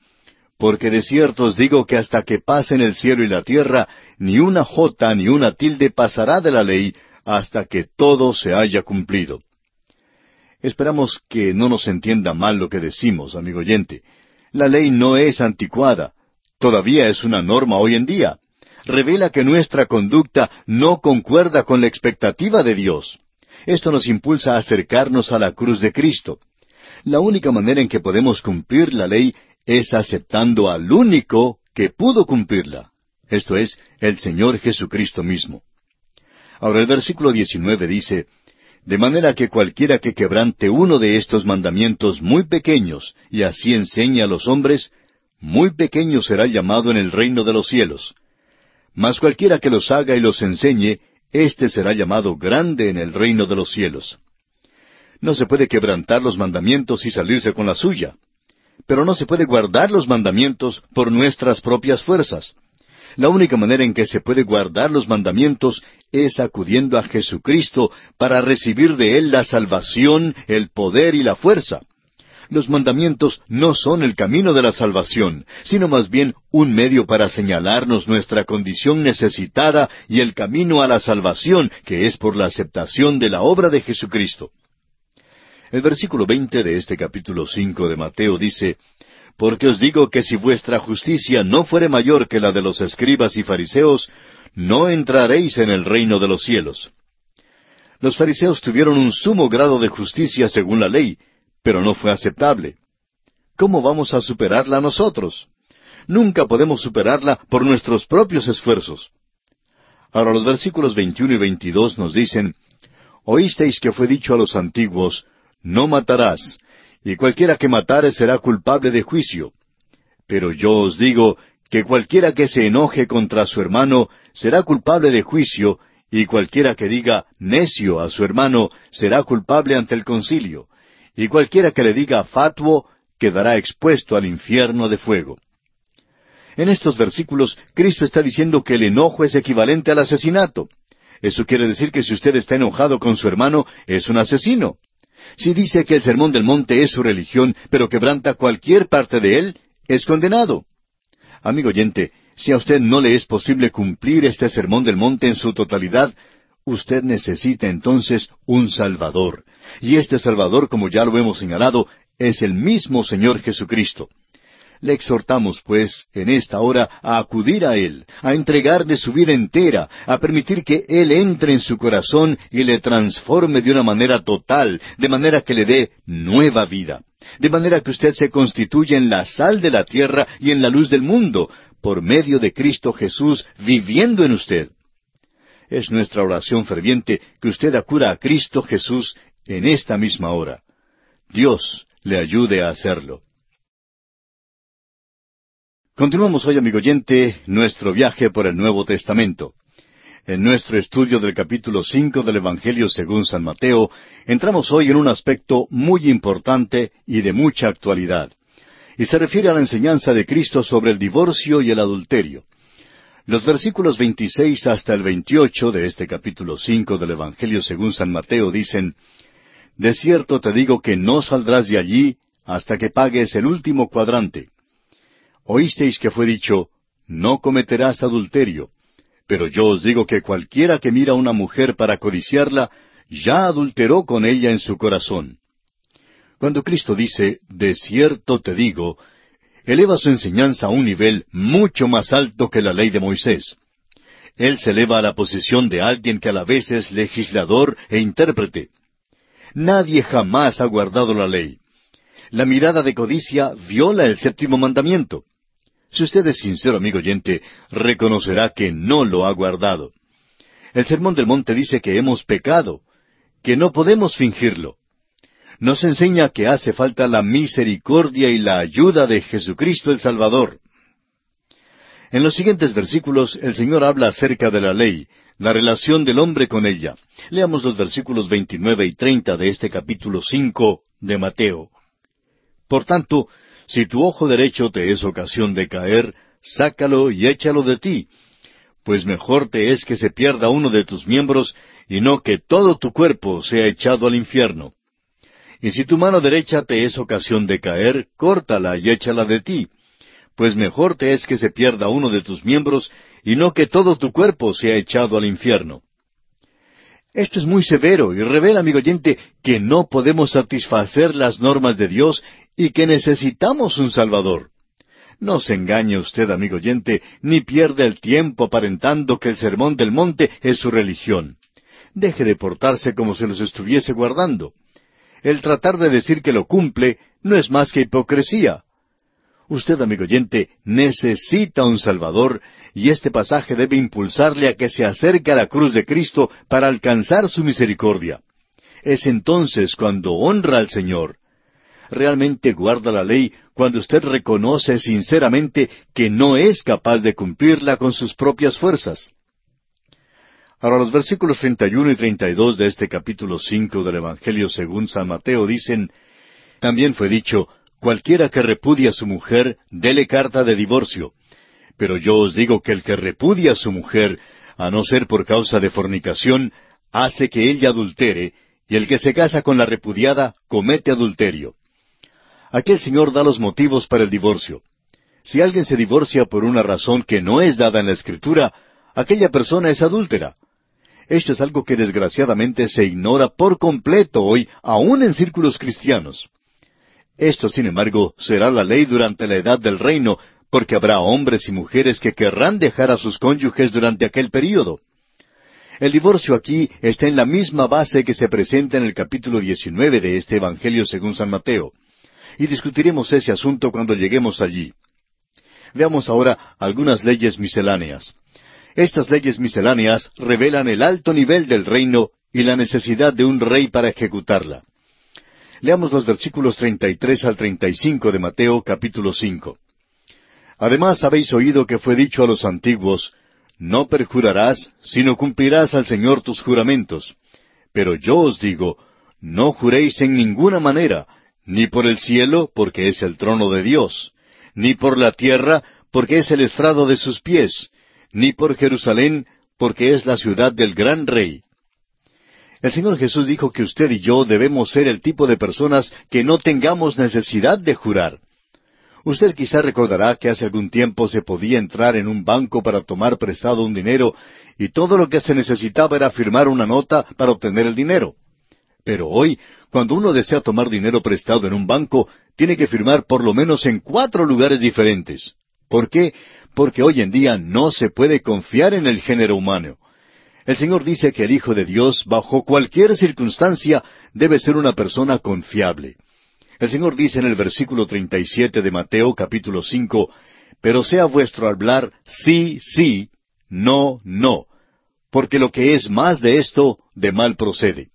Speaker 1: Porque de cierto os digo que hasta que pasen el cielo y la tierra, ni una jota ni una tilde pasará de la ley, hasta que todo se haya cumplido. Esperamos que no nos entienda mal lo que decimos, amigo oyente. La ley no es anticuada, todavía es una norma hoy en día. Revela que nuestra conducta no concuerda con la expectativa de Dios. Esto nos impulsa a acercarnos a la cruz de Cristo. La única manera en que podemos cumplir la ley es aceptando al único que pudo cumplirla, esto es, el Señor Jesucristo mismo. Ahora el versículo 19 dice, De manera que cualquiera que quebrante uno de estos mandamientos muy pequeños y así enseñe a los hombres, muy pequeño será llamado en el reino de los cielos. Mas cualquiera que los haga y los enseñe, éste será llamado grande en el reino de los cielos. No se puede quebrantar los mandamientos y salirse con la suya. Pero no se puede guardar los mandamientos por nuestras propias fuerzas. La única manera en que se puede guardar los mandamientos es acudiendo a Jesucristo para recibir de Él la salvación, el poder y la fuerza. Los mandamientos no son el camino de la salvación, sino más bien un medio para señalarnos nuestra condición necesitada y el camino a la salvación, que es por la aceptación de la obra de Jesucristo. El versículo veinte de este capítulo cinco de Mateo dice, Porque os digo que si vuestra justicia no fuere mayor que la de los escribas y fariseos, no entraréis en el reino de los cielos. Los fariseos tuvieron un sumo grado de justicia según la ley, pero no fue aceptable. ¿Cómo vamos a superarla nosotros? Nunca podemos superarla por nuestros propios esfuerzos. Ahora los versículos 21 y 22 nos dicen, Oísteis que fue dicho a los antiguos, no matarás, y cualquiera que matare será culpable de juicio. Pero yo os digo que cualquiera que se enoje contra su hermano será culpable de juicio, y cualquiera que diga necio a su hermano será culpable ante el concilio, y cualquiera que le diga fatuo quedará expuesto al infierno de fuego. En estos versículos, Cristo está diciendo que el enojo es equivalente al asesinato. Eso quiere decir que si usted está enojado con su hermano, es un asesino. Si dice que el sermón del monte es su religión, pero quebranta cualquier parte de él, es condenado. Amigo oyente, si a usted no le es posible cumplir este sermón del monte en su totalidad, usted necesita entonces un Salvador. Y este Salvador, como ya lo hemos señalado, es el mismo Señor Jesucristo. Le exhortamos, pues, en esta hora a acudir a Él, a entregarle su vida entera, a permitir que Él entre en su corazón y le transforme de una manera total, de manera que le dé nueva vida, de manera que usted se constituya en la sal de la tierra y en la luz del mundo, por medio de Cristo Jesús viviendo en usted. Es nuestra oración ferviente que usted acuda a Cristo Jesús en esta misma hora. Dios le ayude a hacerlo. Continuamos hoy, amigo oyente, nuestro viaje por el Nuevo Testamento. En nuestro estudio del capítulo cinco del Evangelio según San Mateo, entramos hoy en un aspecto muy importante y de mucha actualidad, y se refiere a la enseñanza de Cristo sobre el divorcio y el adulterio. Los versículos 26 hasta el 28 de este capítulo cinco del Evangelio según San Mateo dicen, De cierto te digo que no saldrás de allí hasta que pagues el último cuadrante. Oísteis que fue dicho, no cometerás adulterio. Pero yo os digo que cualquiera que mira a una mujer para codiciarla, ya adulteró con ella en su corazón. Cuando Cristo dice, de cierto te digo, eleva su enseñanza a un nivel mucho más alto que la ley de Moisés. Él se eleva a la posición de alguien que a la vez es legislador e intérprete. Nadie jamás ha guardado la ley. La mirada de codicia viola el séptimo mandamiento. Si usted es sincero, amigo oyente, reconocerá que no lo ha guardado. El Sermón del Monte dice que hemos pecado, que no podemos fingirlo. Nos enseña que hace falta la misericordia y la ayuda de Jesucristo el Salvador. En los siguientes versículos el Señor habla acerca de la ley, la relación del hombre con ella. Leamos los versículos 29 y 30 de este capítulo 5 de Mateo. Por tanto, si tu ojo derecho te es ocasión de caer, sácalo y échalo de ti, pues mejor te es que se pierda uno de tus miembros y no que todo tu cuerpo sea echado al infierno. Y si tu mano derecha te es ocasión de caer, córtala y échala de ti, pues mejor te es que se pierda uno de tus miembros y no que todo tu cuerpo sea echado al infierno. Esto es muy severo y revela, amigo oyente, que no podemos satisfacer las normas de Dios y que necesitamos un Salvador. No se engañe usted, amigo oyente, ni pierda el tiempo aparentando que el sermón del monte es su religión. Deje de portarse como si los estuviese guardando. El tratar de decir que lo cumple no es más que hipocresía. Usted, amigo oyente, necesita un Salvador y este pasaje debe impulsarle a que se acerque a la cruz de Cristo para alcanzar su misericordia. Es entonces cuando honra al Señor, realmente guarda la ley cuando usted reconoce sinceramente que no es capaz de cumplirla con sus propias fuerzas. Ahora los versículos 31 y 32 de este capítulo 5 del Evangelio según San Mateo dicen, También fue dicho, cualquiera que repudia a su mujer, dele carta de divorcio. Pero yo os digo que el que repudia a su mujer, a no ser por causa de fornicación, hace que ella adultere, y el que se casa con la repudiada comete adulterio. Aquí el Señor da los motivos para el divorcio. Si alguien se divorcia por una razón que no es dada en la Escritura, aquella persona es adúltera. Esto es algo que desgraciadamente se ignora por completo hoy, aun en círculos cristianos. Esto, sin embargo, será la ley durante la edad del reino, porque habrá hombres y mujeres que querrán dejar a sus cónyuges durante aquel período. El divorcio aquí está en la misma base que se presenta en el capítulo 19 de este Evangelio según San Mateo y discutiremos ese asunto cuando lleguemos allí. Veamos ahora algunas leyes misceláneas. Estas leyes misceláneas revelan el alto nivel del reino y la necesidad de un rey para ejecutarla. Leamos los versículos 33 al 35 de Mateo capítulo 5. Además habéis oído que fue dicho a los antiguos, No perjurarás, sino cumplirás al Señor tus juramentos. Pero yo os digo, no juréis en ninguna manera, ni por el cielo, porque es el trono de Dios, ni por la tierra, porque es el estrado de sus pies, ni por Jerusalén, porque es la ciudad del gran rey. El Señor Jesús dijo que usted y yo debemos ser el tipo de personas que no tengamos necesidad de jurar. Usted quizá recordará que hace algún tiempo se podía entrar en un banco para tomar prestado un dinero y todo lo que se necesitaba era firmar una nota para obtener el dinero. Pero hoy, cuando uno desea tomar dinero prestado en un banco, tiene que firmar por lo menos en cuatro lugares diferentes. ¿Por qué? Porque hoy en día no se puede confiar en el género humano. El Señor dice que el Hijo de Dios, bajo cualquier circunstancia, debe ser una persona confiable. El Señor dice en el versículo 37 de Mateo capítulo 5, Pero sea vuestro hablar sí, sí, no, no, porque lo que es más de esto, de mal procede.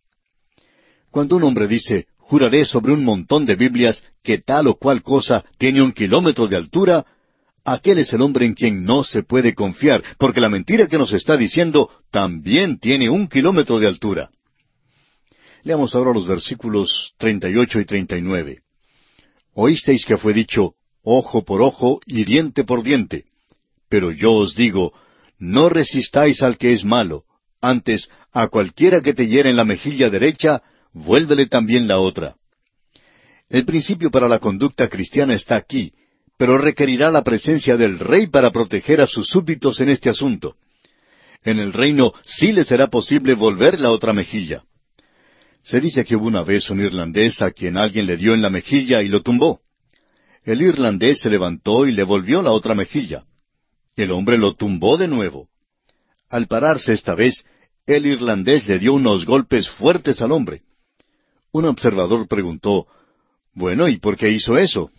Speaker 1: Cuando un hombre dice, juraré sobre un montón de Biblias que tal o cual cosa tiene un kilómetro de altura, aquel es el hombre en quien no se puede confiar, porque la mentira que nos está diciendo también tiene un kilómetro de altura. Leamos ahora los versículos 38 y 39. Oísteis que fue dicho, ojo por ojo y diente por diente. Pero yo os digo, no resistáis al que es malo, antes a cualquiera que te hiere en la mejilla derecha, vuélvele también la otra. El principio para la conducta cristiana está aquí, pero requerirá la presencia del rey para proteger a sus súbditos en este asunto. En el reino sí le será posible volver la otra mejilla. Se dice que hubo una vez un irlandés a quien alguien le dio en la mejilla y lo tumbó. El irlandés se levantó y le volvió la otra mejilla. El hombre lo tumbó de nuevo. Al pararse esta vez, el irlandés le dio unos golpes fuertes al hombre. Un observador preguntó, Bueno, ¿y por qué hizo eso?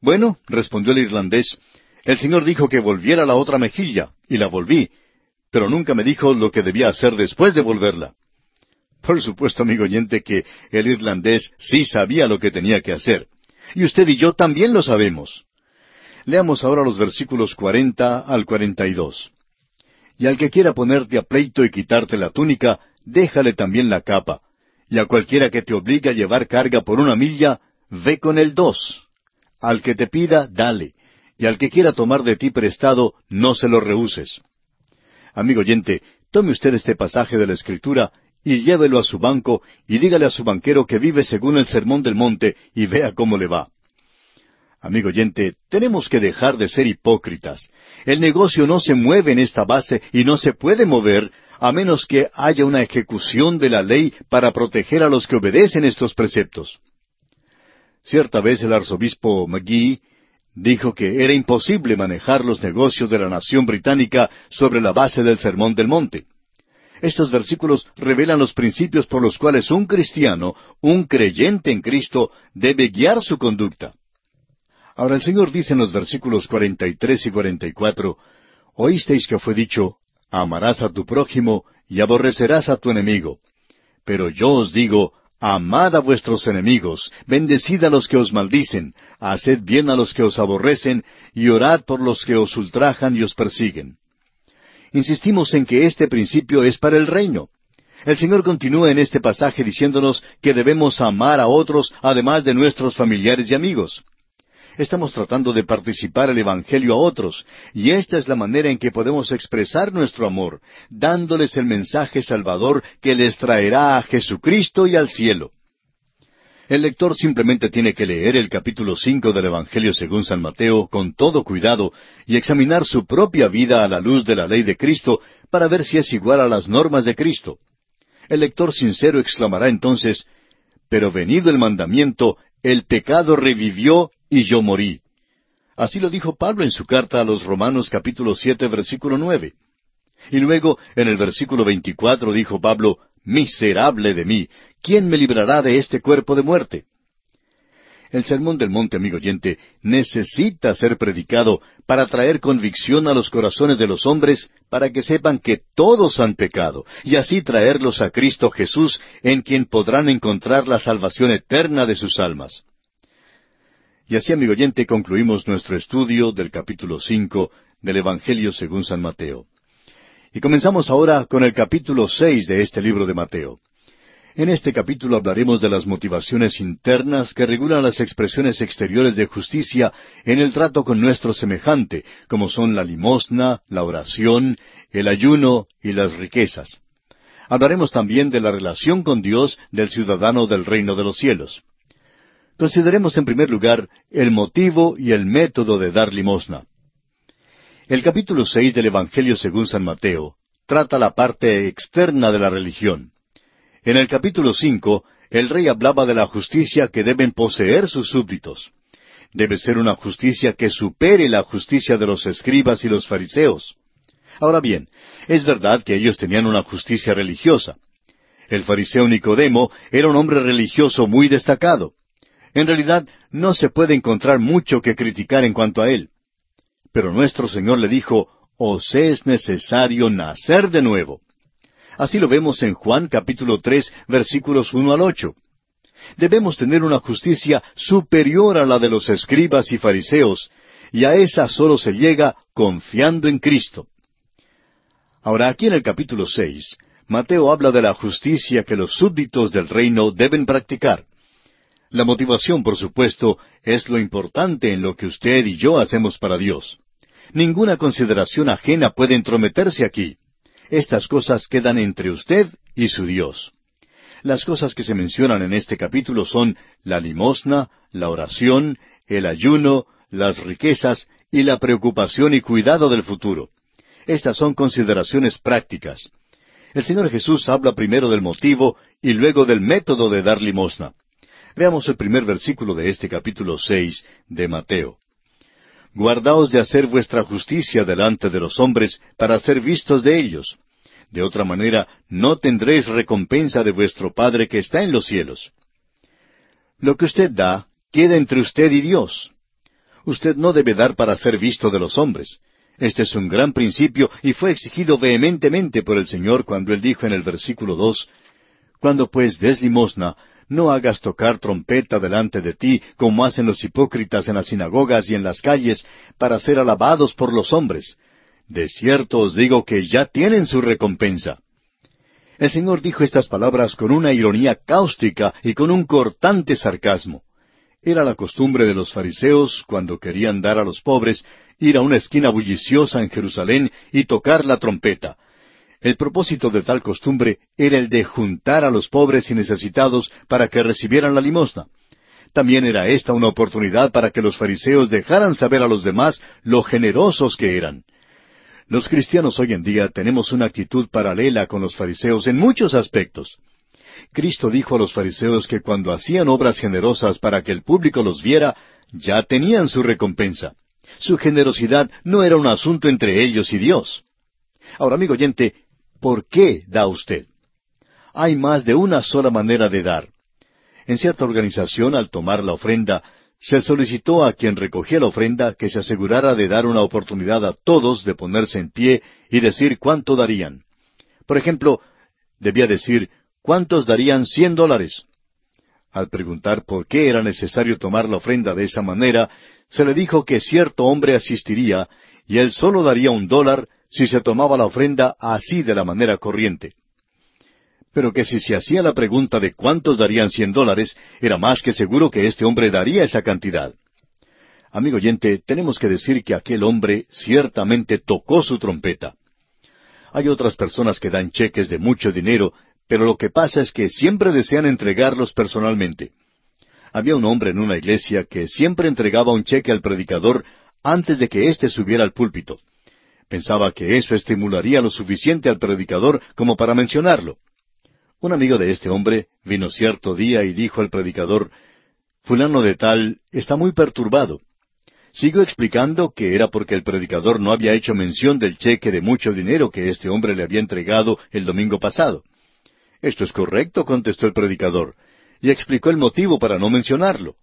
Speaker 1: Bueno, respondió el irlandés, el Señor dijo que volviera la otra mejilla, y la volví, pero nunca me dijo lo que debía hacer después de volverla. Por supuesto, amigo oyente, que el irlandés sí sabía lo que tenía que hacer. Y usted y yo también lo sabemos. Leamos ahora los versículos cuarenta al cuarenta y dos. Y al que quiera ponerte a pleito y quitarte la túnica, déjale también la capa. Y a cualquiera que te obligue a llevar carga por una milla, ve con el dos. Al que te pida, dale. Y al que quiera tomar de ti prestado, no se lo rehuses. Amigo oyente, tome usted este pasaje de la Escritura y llévelo a su banco y dígale a su banquero que vive según el sermón del monte y vea cómo le va. Amigo oyente, tenemos que dejar de ser hipócritas. El negocio no se mueve en esta base y no se puede mover a menos que haya una ejecución de la ley para proteger a los que obedecen estos preceptos. Cierta vez el arzobispo McGee dijo que era imposible manejar los negocios de la nación británica sobre la base del Sermón del Monte. Estos versículos revelan los principios por los cuales un cristiano, un creyente en Cristo, debe guiar su conducta. Ahora el Señor dice en los versículos 43 y 44, Oísteis que fue dicho, amarás a tu prójimo y aborrecerás a tu enemigo. Pero yo os digo, amad a vuestros enemigos, bendecid a los que os maldicen, haced bien a los que os aborrecen, y orad por los que os ultrajan y os persiguen. Insistimos en que este principio es para el reino. El Señor continúa en este pasaje diciéndonos que debemos amar a otros además de nuestros familiares y amigos. Estamos tratando de participar el Evangelio a otros, y esta es la manera en que podemos expresar nuestro amor, dándoles el mensaje salvador que les traerá a Jesucristo y al cielo. El lector simplemente tiene que leer el capítulo cinco del Evangelio según San Mateo con todo cuidado y examinar su propia vida a la luz de la ley de Cristo para ver si es igual a las normas de Cristo. El lector sincero exclamará entonces, Pero venido el mandamiento, el pecado revivió y yo morí. Así lo dijo Pablo en su carta a los Romanos capítulo siete versículo nueve. Y luego, en el versículo veinticuatro dijo Pablo, Miserable de mí, ¿quién me librará de este cuerpo de muerte? El Sermón del Monte, amigo oyente, necesita ser predicado para traer convicción a los corazones de los hombres, para que sepan que todos han pecado, y así traerlos a Cristo Jesús, en quien podrán encontrar la salvación eterna de sus almas. Y así, amigo oyente, concluimos nuestro estudio del capítulo cinco del Evangelio según San Mateo. Y comenzamos ahora con el capítulo seis de este libro de Mateo. En este capítulo hablaremos de las motivaciones internas que regulan las expresiones exteriores de justicia en el trato con nuestro semejante, como son la limosna, la oración, el ayuno y las riquezas. Hablaremos también de la relación con Dios del ciudadano del reino de los cielos. Consideremos en primer lugar el motivo y el método de dar limosna. El capítulo seis del Evangelio según San Mateo trata la parte externa de la religión. En el capítulo cinco, el rey hablaba de la justicia que deben poseer sus súbditos. Debe ser una justicia que supere la justicia de los escribas y los fariseos. Ahora bien, es verdad que ellos tenían una justicia religiosa. El fariseo Nicodemo era un hombre religioso muy destacado. En realidad no se puede encontrar mucho que criticar en cuanto a él. Pero nuestro Señor le dijo, os es necesario nacer de nuevo. Así lo vemos en Juan capítulo tres versículos uno al ocho. Debemos tener una justicia superior a la de los escribas y fariseos, y a esa solo se llega confiando en Cristo. Ahora aquí en el capítulo seis, Mateo habla de la justicia que los súbditos del reino deben practicar. La motivación, por supuesto, es lo importante en lo que usted y yo hacemos para Dios. Ninguna consideración ajena puede entrometerse aquí. Estas cosas quedan entre usted y su Dios. Las cosas que se mencionan en este capítulo son la limosna, la oración, el ayuno, las riquezas y la preocupación y cuidado del futuro. Estas son consideraciones prácticas. El Señor Jesús habla primero del motivo y luego del método de dar limosna. Veamos el primer versículo de este capítulo seis de Mateo. Guardaos de hacer vuestra justicia delante de los hombres para ser vistos de ellos. De otra manera, no tendréis recompensa de vuestro Padre que está en los cielos. Lo que usted da queda entre usted y Dios. Usted no debe dar para ser visto de los hombres. Este es un gran principio y fue exigido vehementemente por el Señor cuando Él dijo en el versículo dos, Cuando pues des limosna, no hagas tocar trompeta delante de ti, como hacen los hipócritas en las sinagogas y en las calles, para ser alabados por los hombres. De cierto os digo que ya tienen su recompensa. El Señor dijo estas palabras con una ironía cáustica y con un cortante sarcasmo. Era la costumbre de los fariseos, cuando querían dar a los pobres, ir a una esquina bulliciosa en Jerusalén y tocar la trompeta. El propósito de tal costumbre era el de juntar a los pobres y necesitados para que recibieran la limosna. También era esta una oportunidad para que los fariseos dejaran saber a los demás lo generosos que eran. Los cristianos hoy en día tenemos una actitud paralela con los fariseos en muchos aspectos. Cristo dijo a los fariseos que cuando hacían obras generosas para que el público los viera, ya tenían su recompensa. Su generosidad no era un asunto entre ellos y Dios. Ahora, amigo oyente, ¿por qué da usted? Hay más de una sola manera de dar. En cierta organización, al tomar la ofrenda, se solicitó a quien recogía la ofrenda que se asegurara de dar una oportunidad a todos de ponerse en pie y decir cuánto darían. Por ejemplo, debía decir, ¿cuántos darían cien dólares? Al preguntar por qué era necesario tomar la ofrenda de esa manera, se le dijo que cierto hombre asistiría y él solo daría un dólar si se tomaba la ofrenda así de la manera corriente. Pero que si se hacía la pregunta de cuántos darían cien dólares, era más que seguro que este hombre daría esa cantidad. Amigo oyente, tenemos que decir que aquel hombre ciertamente tocó su trompeta. Hay otras personas que dan cheques de mucho dinero pero lo que pasa es que siempre desean entregarlos personalmente. Había un hombre en una iglesia que siempre entregaba un cheque al predicador antes de que éste subiera al púlpito. Pensaba que eso estimularía lo suficiente al predicador como para mencionarlo. Un amigo de este hombre vino cierto día y dijo al predicador, Fulano de tal está muy perturbado. Siguió explicando que era porque el predicador no había hecho mención del cheque de mucho dinero que este hombre le había entregado el domingo pasado. Esto es correcto, contestó el predicador, y explicó el motivo para no mencionarlo.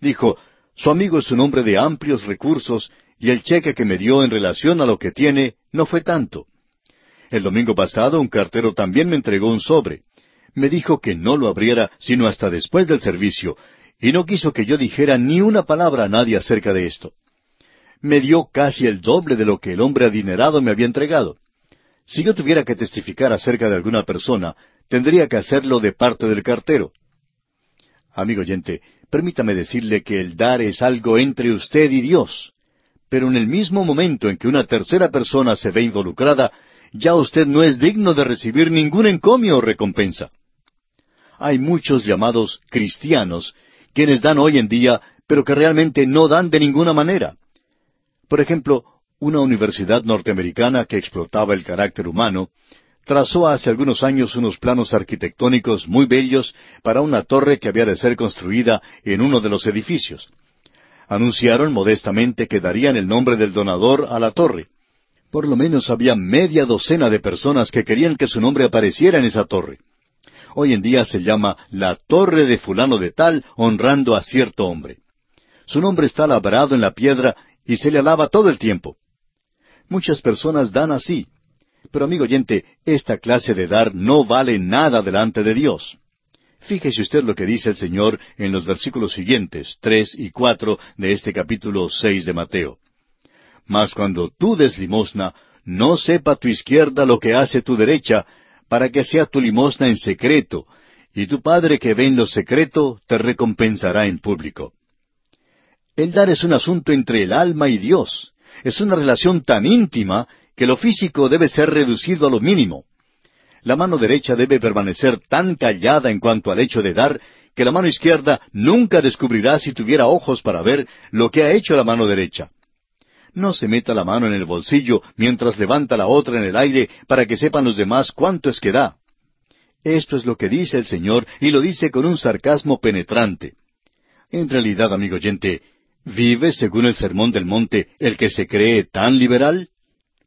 Speaker 1: Dijo, su amigo es un hombre de amplios recursos, y el cheque que me dio en relación a lo que tiene no fue tanto. El domingo pasado un cartero también me entregó un sobre. Me dijo que no lo abriera sino hasta después del servicio, y no quiso que yo dijera ni una palabra a nadie acerca de esto. Me dio casi el doble de lo que el hombre adinerado me había entregado. Si yo tuviera que testificar acerca de alguna persona, tendría que hacerlo de parte del cartero. Amigo oyente, permítame decirle que el dar es algo entre usted y Dios. Pero en el mismo momento en que una tercera persona se ve involucrada, ya usted no es digno de recibir ningún encomio o recompensa. Hay muchos llamados cristianos quienes dan hoy en día, pero que realmente no dan de ninguna manera. Por ejemplo, una universidad norteamericana que explotaba el carácter humano trazó hace algunos años unos planos arquitectónicos muy bellos para una torre que había de ser construida en uno de los edificios. Anunciaron modestamente que darían el nombre del donador a la torre. Por lo menos había media docena de personas que querían que su nombre apareciera en esa torre. Hoy en día se llama la Torre de fulano de tal, honrando a cierto hombre. Su nombre está labrado en la piedra y se le alaba todo el tiempo. Muchas personas dan así, pero amigo oyente, esta clase de dar no vale nada delante de Dios. Fíjese usted lo que dice el Señor en los versículos siguientes, tres y cuatro de este capítulo seis de Mateo. Mas cuando tú des limosna, no sepa tu izquierda lo que hace tu derecha, para que sea tu limosna en secreto, y tu Padre que ve en lo secreto te recompensará en público. El dar es un asunto entre el alma y Dios. Es una relación tan íntima que lo físico debe ser reducido a lo mínimo. La mano derecha debe permanecer tan callada en cuanto al hecho de dar que la mano izquierda nunca descubrirá si tuviera ojos para ver lo que ha hecho la mano derecha. No se meta la mano en el bolsillo mientras levanta la otra en el aire para que sepan los demás cuánto es que da. Esto es lo que dice el Señor y lo dice con un sarcasmo penetrante. En realidad, amigo oyente, ¿vive según el sermón del monte el que se cree tan liberal?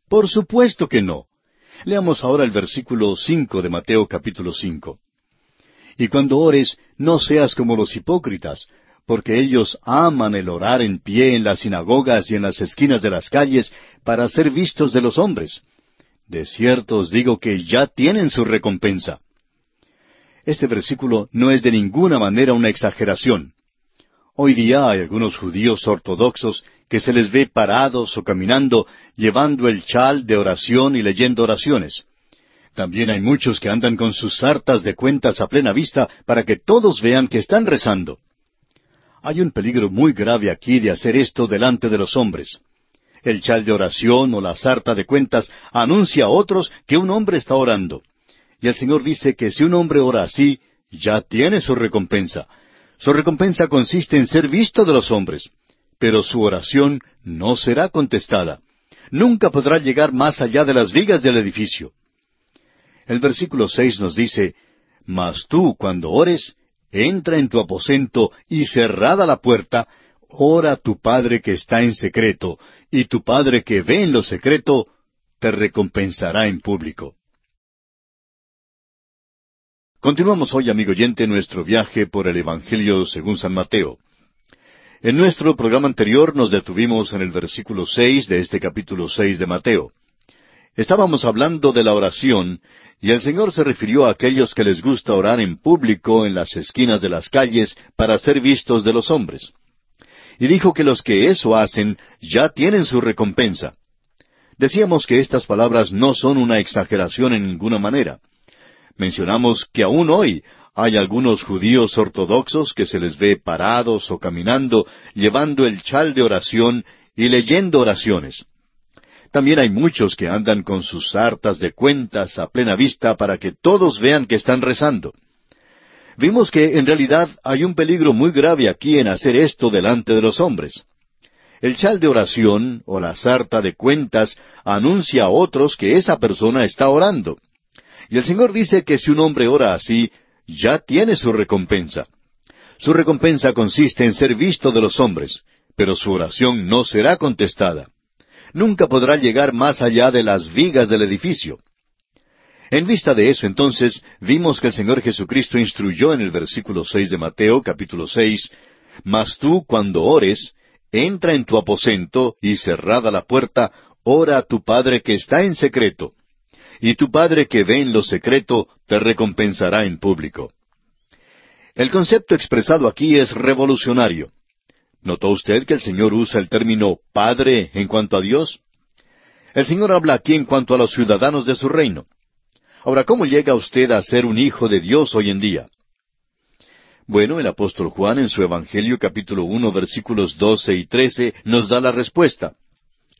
Speaker 1: Por supuesto que no. Leamos ahora el versículo cinco de Mateo capítulo cinco. Y cuando ores, no seas como los hipócritas, porque ellos aman el orar en pie en las sinagogas y en las esquinas de las calles para ser vistos de los hombres. De cierto os digo que ya tienen su recompensa. Este versículo no es de ninguna manera una exageración. Hoy día hay algunos judíos ortodoxos que se les ve parados o caminando llevando el chal de oración y leyendo oraciones. También hay muchos que andan con sus sartas de cuentas a plena vista para que todos vean que están rezando. Hay un peligro muy grave aquí de hacer esto delante de los hombres. El chal de oración o la sarta de cuentas anuncia a otros que un hombre está orando. Y el Señor dice que si un hombre ora así, ya tiene su recompensa. Su recompensa consiste en ser visto de los hombres, pero su oración no será contestada. Nunca podrá llegar más allá de las vigas del edificio. El versículo seis nos dice, Mas tú, cuando ores, entra en tu aposento y cerrada la puerta, ora a tu Padre que está en secreto, y tu Padre que ve en lo secreto, te recompensará en público. Continuamos hoy, amigo oyente, nuestro viaje por el Evangelio según San Mateo. En nuestro programa anterior nos detuvimos en el versículo seis de este capítulo seis de Mateo. Estábamos hablando de la oración, y el Señor se refirió a aquellos que les gusta orar en público en las esquinas de las calles para ser vistos de los hombres. Y dijo que los que eso hacen ya tienen su recompensa. Decíamos que estas palabras no son una exageración en ninguna manera. Mencionamos que aún hoy hay algunos judíos ortodoxos que se les ve parados o caminando, llevando el chal de oración y leyendo oraciones. También hay muchos que andan con sus sartas de cuentas a plena vista para que todos vean que están rezando. Vimos que en realidad hay un peligro muy grave aquí en hacer esto delante de los hombres. El chal de oración o la sarta de cuentas anuncia a otros que esa persona está orando. Y el Señor dice que si un hombre ora así, ya tiene su recompensa. Su recompensa consiste en ser visto de los hombres, pero su oración no será contestada nunca podrá llegar más allá de las vigas del edificio. En vista de eso, entonces, vimos que el Señor Jesucristo instruyó en el versículo seis de Mateo, capítulo seis, Mas tú, cuando ores, entra en tu aposento y cerrada la puerta, ora a tu Padre que está en secreto. Y tu Padre que ve en lo secreto te recompensará en público. El concepto expresado aquí es revolucionario. ¿Notó usted que el Señor usa el término Padre en cuanto a Dios? El Señor habla aquí en cuanto a los ciudadanos de su reino. Ahora, ¿cómo llega usted a ser un hijo de Dios hoy en día? Bueno, el apóstol Juan en su Evangelio capítulo uno versículos doce y trece nos da la respuesta.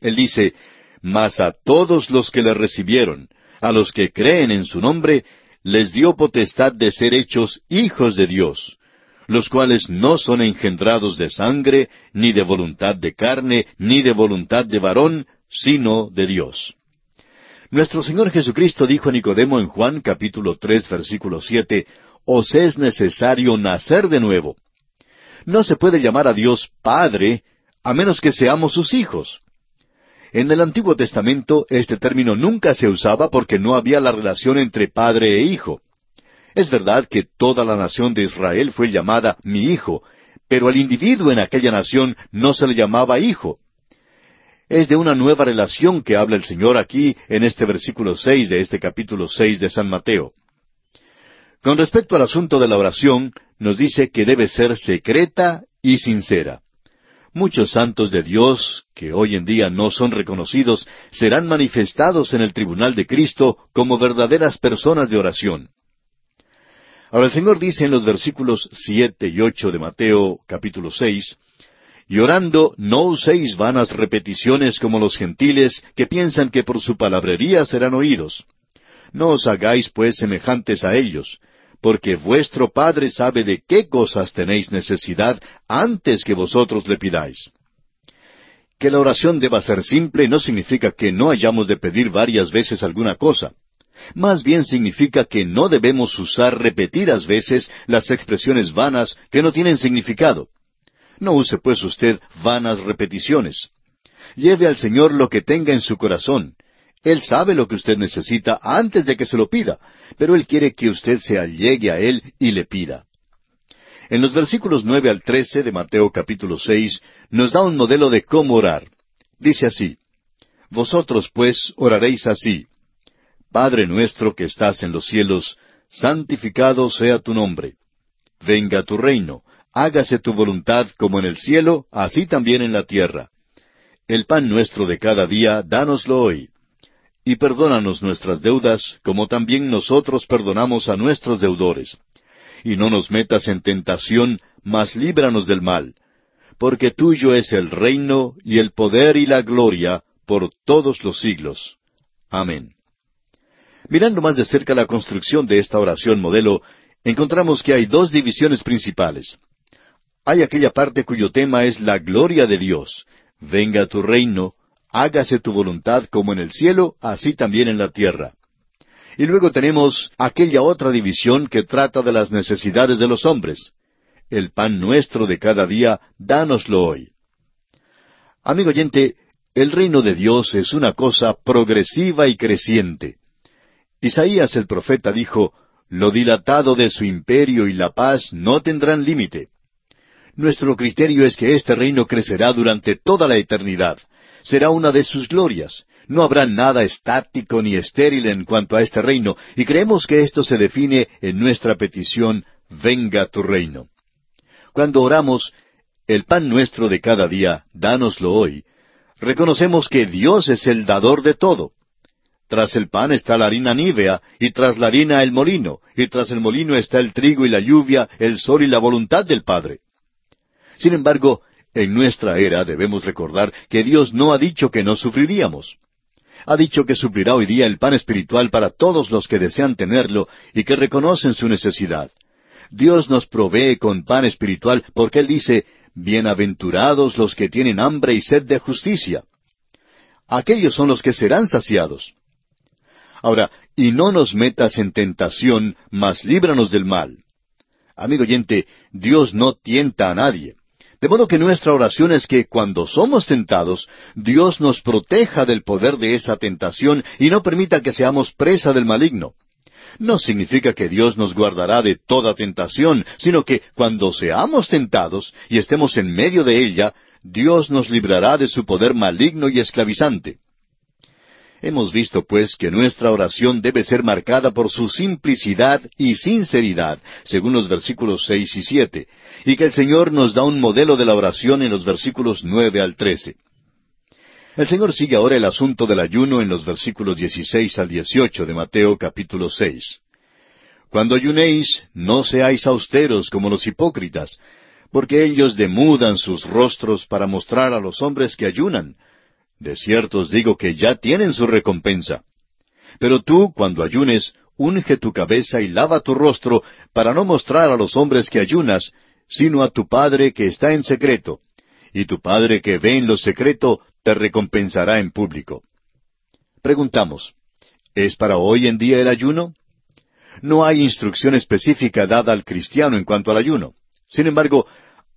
Speaker 1: Él dice, Mas a todos los que le recibieron, a los que creen en su nombre, les dio potestad de ser hechos hijos de Dios, los cuales no son engendrados de sangre, ni de voluntad de carne, ni de voluntad de varón, sino de Dios. Nuestro Señor Jesucristo dijo a Nicodemo en Juan capítulo tres versículo siete, Os es necesario nacer de nuevo. No se puede llamar a Dios Padre a menos que seamos sus hijos. En el Antiguo Testamento este término nunca se usaba porque no había la relación entre padre e hijo. Es verdad que toda la nación de Israel fue llamada mi hijo, pero al individuo en aquella nación no se le llamaba hijo. Es de una nueva relación que habla el Señor aquí en este versículo seis de este capítulo seis de San Mateo. Con respecto al asunto de la oración, nos dice que debe ser secreta y sincera. Muchos santos de Dios, que hoy en día no son reconocidos, serán manifestados en el tribunal de Cristo como verdaderas personas de oración. Ahora el Señor dice en los versículos siete y ocho de Mateo capítulo seis, Y orando no uséis vanas repeticiones como los gentiles que piensan que por su palabrería serán oídos. No os hagáis pues semejantes a ellos, porque vuestro Padre sabe de qué cosas tenéis necesidad antes que vosotros le pidáis. Que la oración deba ser simple no significa que no hayamos de pedir varias veces alguna cosa. Más bien significa que no debemos usar repetidas veces las expresiones vanas que no tienen significado. No use pues usted vanas repeticiones. Lleve al Señor lo que tenga en su corazón. Él sabe lo que usted necesita antes de que se lo pida, pero Él quiere que usted se allegue a Él y le pida. En los versículos nueve al trece de Mateo capítulo seis nos da un modelo de cómo orar. Dice así, Vosotros pues oraréis así, Padre nuestro que estás en los cielos, santificado sea tu nombre. Venga tu reino, hágase tu voluntad como en el cielo, así también en la tierra. El pan nuestro de cada día, dánoslo hoy y perdónanos nuestras deudas, como también nosotros perdonamos a nuestros deudores. Y no nos metas en tentación, mas líbranos del mal. Porque tuyo es el reino, y el poder y la gloria, por todos los siglos. Amén. Mirando más de cerca la construcción de esta oración modelo, encontramos que hay dos divisiones principales. Hay aquella parte cuyo tema es la gloria de Dios. Venga tu reino, hágase tu voluntad como en el cielo, así también en la tierra. Y luego tenemos aquella otra división que trata de las necesidades de los hombres. El pan nuestro de cada día, dánoslo hoy. Amigo oyente, el reino de Dios es una cosa progresiva y creciente. Isaías el profeta dijo, Lo dilatado de su imperio y la paz no tendrán límite. Nuestro criterio es que este reino crecerá durante toda la eternidad, será una de sus glorias. No habrá nada estático ni estéril en cuanto a este reino, y creemos que esto se define en nuestra petición, venga tu reino. Cuando oramos, el pan nuestro de cada día, dánoslo hoy, reconocemos que Dios es el dador de todo. Tras el pan está la harina nívea, y tras la harina el molino, y tras el molino está el trigo y la lluvia, el sol y la voluntad del Padre. Sin embargo, en nuestra era debemos recordar que Dios no ha dicho que no sufriríamos. Ha dicho que suplirá hoy día el pan espiritual para todos los que desean tenerlo y que reconocen su necesidad. Dios nos provee con pan espiritual porque Él dice, Bienaventurados los que tienen hambre y sed de justicia. Aquellos son los que serán saciados. Ahora, y no nos metas en tentación, mas líbranos del mal. Amigo oyente, Dios no tienta a nadie. De modo que nuestra oración es que cuando somos tentados, Dios nos proteja del poder de esa tentación y no permita que seamos presa del maligno. No significa que Dios nos guardará de toda tentación, sino que cuando seamos tentados y estemos en medio de ella, Dios nos librará de su poder maligno y esclavizante. Hemos visto, pues, que nuestra oración debe ser marcada por su simplicidad y sinceridad, según los versículos seis y siete, y que el Señor nos da un modelo de la oración en los versículos nueve al trece. El Señor sigue ahora el asunto del ayuno en los versículos dieciséis al dieciocho de Mateo capítulo seis. Cuando ayunéis, no seáis austeros como los hipócritas, porque ellos demudan sus rostros para mostrar a los hombres que ayunan, de cierto os digo que ya tienen su recompensa. Pero tú, cuando ayunes, unge tu cabeza y lava tu rostro, para no mostrar a los hombres que ayunas, sino a tu Padre que está en secreto. Y tu Padre que ve en lo secreto, te recompensará en público. Preguntamos, ¿es para hoy en día el ayuno? No hay instrucción específica dada al cristiano en cuanto al ayuno. Sin embargo,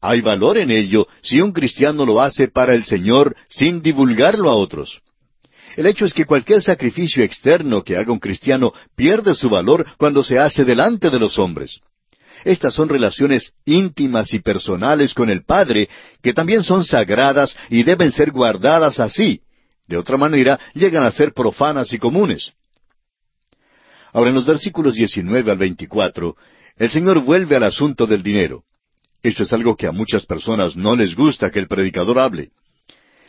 Speaker 1: hay valor en ello si un cristiano lo hace para el Señor sin divulgarlo a otros. El hecho es que cualquier sacrificio externo que haga un cristiano pierde su valor cuando se hace delante de los hombres. Estas son relaciones íntimas y personales con el Padre que también son sagradas y deben ser guardadas así. De otra manera, llegan a ser profanas y comunes. Ahora, en los versículos 19 al 24, el Señor vuelve al asunto del dinero. Esto es algo que a muchas personas no les gusta que el predicador hable.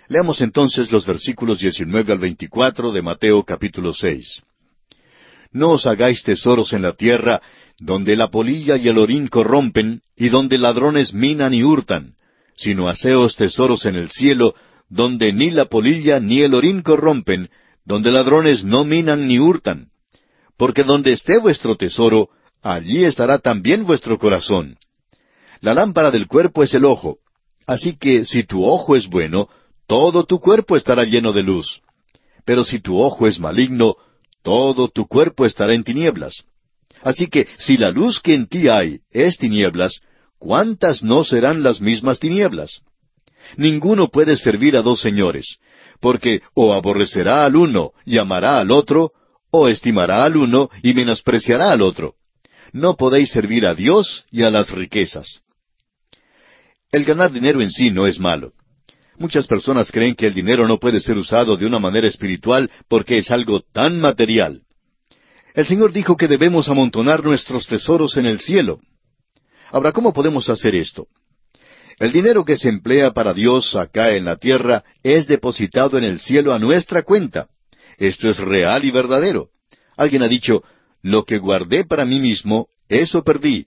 Speaker 1: Leamos entonces los versículos 19 al 24 de Mateo capítulo 6. No os hagáis tesoros en la tierra, donde la polilla y el orín corrompen, y donde ladrones minan y hurtan, sino haceos tesoros en el cielo, donde ni la polilla ni el orín corrompen, donde ladrones no minan ni hurtan. Porque donde esté vuestro tesoro, allí estará también vuestro corazón. La lámpara del cuerpo es el ojo. Así que si tu ojo es bueno, todo tu cuerpo estará lleno de luz. Pero si tu ojo es maligno, todo tu cuerpo estará en tinieblas. Así que si la luz que en ti hay es tinieblas, ¿cuántas no serán las mismas tinieblas? Ninguno puede servir a dos señores, porque o aborrecerá al uno y amará al otro, o estimará al uno y menospreciará al otro. No podéis servir a Dios y a las riquezas. El ganar dinero en sí no es malo. Muchas personas creen que el dinero no puede ser usado de una manera espiritual porque es algo tan material. El Señor dijo que debemos amontonar nuestros tesoros en el cielo. Ahora, ¿cómo podemos hacer esto? El dinero que se emplea para Dios acá en la tierra es depositado en el cielo a nuestra cuenta. Esto es real y verdadero. Alguien ha dicho, lo que guardé para mí mismo, eso perdí,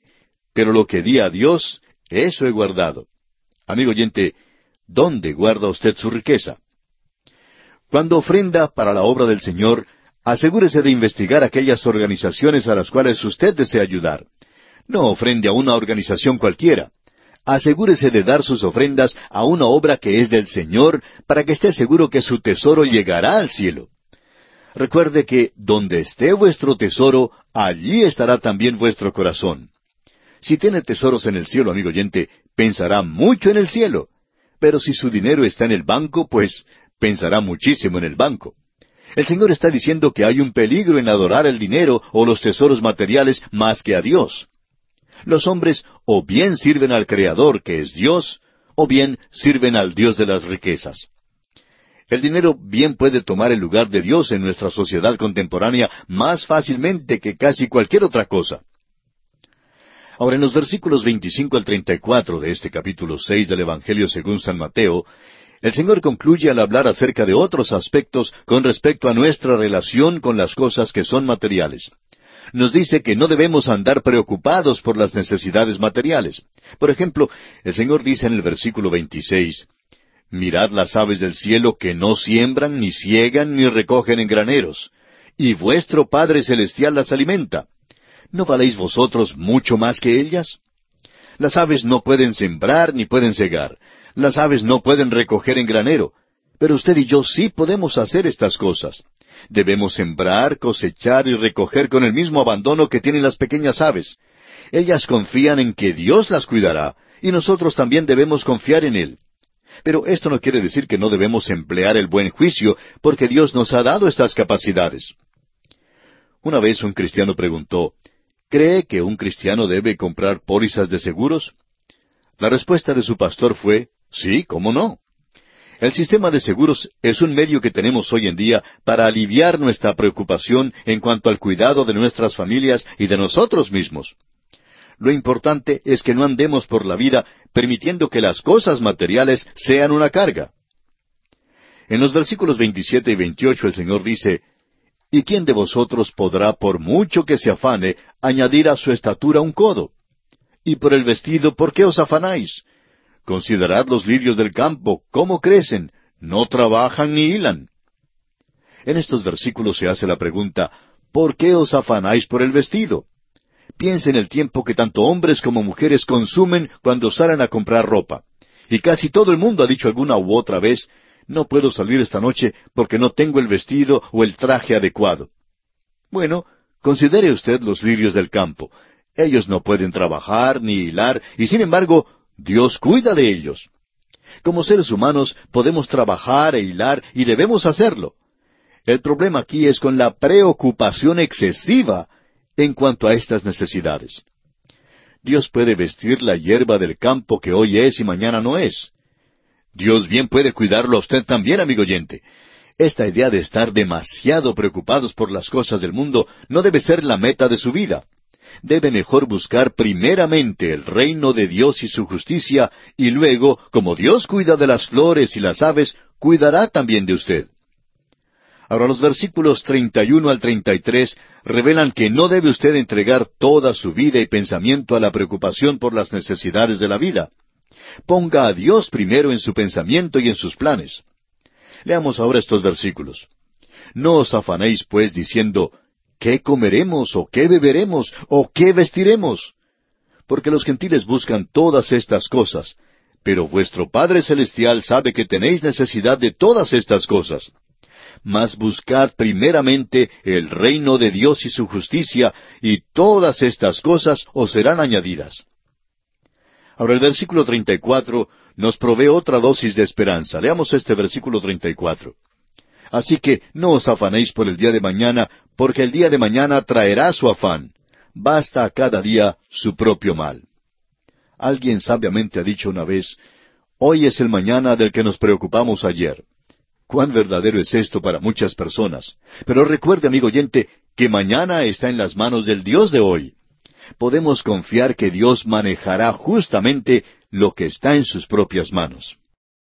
Speaker 1: pero lo que di a Dios, eso he guardado. Amigo oyente, ¿dónde guarda usted su riqueza? Cuando ofrenda para la obra del Señor, asegúrese de investigar aquellas organizaciones a las cuales usted desea ayudar. No ofrende a una organización cualquiera. Asegúrese de dar sus ofrendas a una obra que es del Señor para que esté seguro que su tesoro llegará al cielo. Recuerde que donde esté vuestro tesoro, allí estará también vuestro corazón. Si tiene tesoros en el cielo, amigo oyente, pensará mucho en el cielo. Pero si su dinero está en el banco, pues pensará muchísimo en el banco. El Señor está diciendo que hay un peligro en adorar el dinero o los tesoros materiales más que a Dios. Los hombres o bien sirven al Creador, que es Dios, o bien sirven al Dios de las riquezas. El dinero bien puede tomar el lugar de Dios en nuestra sociedad contemporánea más fácilmente que casi cualquier otra cosa. Ahora, en los versículos 25 al 34 de este capítulo 6 del Evangelio según San Mateo, el Señor concluye al hablar acerca de otros aspectos con respecto a nuestra relación con las cosas que son materiales. Nos dice que no debemos andar preocupados por las necesidades materiales. Por ejemplo, el Señor dice en el versículo 26, Mirad las aves del cielo que no siembran, ni ciegan, ni recogen en graneros, y vuestro Padre Celestial las alimenta. ¿No valéis vosotros mucho más que ellas? Las aves no pueden sembrar ni pueden cegar, las aves no pueden recoger en granero, pero usted y yo sí podemos hacer estas cosas. Debemos sembrar, cosechar y recoger con el mismo abandono que tienen las pequeñas aves. Ellas confían en que Dios las cuidará, y nosotros también debemos confiar en Él. Pero esto no quiere decir que no debemos emplear el buen juicio, porque Dios nos ha dado estas capacidades. Una vez un cristiano preguntó, ¿cree que un cristiano debe comprar pólizas de seguros? La respuesta de su pastor fue, sí, ¿cómo no? El sistema de seguros es un medio que tenemos hoy en día para aliviar nuestra preocupación en cuanto al cuidado de nuestras familias y de nosotros mismos. Lo importante es que no andemos por la vida permitiendo que las cosas materiales sean una carga. En los versículos 27 y 28 el Señor dice, ¿Y quién de vosotros podrá, por mucho que se afane, añadir a su estatura un codo? Y por el vestido, ¿por qué os afanáis? Considerad los lirios del campo, cómo crecen, no trabajan ni hilan. En estos versículos se hace la pregunta, ¿por qué os afanáis por el vestido? Piense en el tiempo que tanto hombres como mujeres consumen cuando salen a comprar ropa. Y casi todo el mundo ha dicho alguna u otra vez, no puedo salir esta noche porque no tengo el vestido o el traje adecuado. Bueno, considere usted los lirios del campo. Ellos no pueden trabajar ni hilar, y sin embargo, Dios cuida de ellos. Como seres humanos podemos trabajar e hilar y debemos hacerlo. El problema aquí es con la preocupación excesiva en cuanto a estas necesidades. Dios puede vestir la hierba del campo que hoy es y mañana no es. Dios bien puede cuidarlo a usted también, amigo oyente. Esta idea de estar demasiado preocupados por las cosas del mundo no debe ser la meta de su vida. Debe mejor buscar primeramente el reino de Dios y su justicia, y luego, como Dios cuida de las flores y las aves, cuidará también de usted. Ahora los versículos 31 al 33 revelan que no debe usted entregar toda su vida y pensamiento a la preocupación por las necesidades de la vida. Ponga a Dios primero en su pensamiento y en sus planes. Leamos ahora estos versículos. No os afanéis, pues, diciendo, ¿qué comeremos o qué beberemos o qué vestiremos? Porque los gentiles buscan todas estas cosas, pero vuestro Padre Celestial sabe que tenéis necesidad de todas estas cosas mas buscad primeramente el reino de Dios y su justicia, y todas estas cosas os serán añadidas. Ahora el versículo 34 nos provee otra dosis de esperanza. Leamos este versículo 34. Así que no os afanéis por el día de mañana, porque el día de mañana traerá su afán. Basta a cada día su propio mal. Alguien sabiamente ha dicho una vez, Hoy es el mañana del que nos preocupamos ayer. Cuán verdadero es esto para muchas personas. Pero recuerde, amigo oyente, que mañana está en las manos del Dios de hoy. Podemos confiar que Dios manejará justamente lo que está en sus propias manos.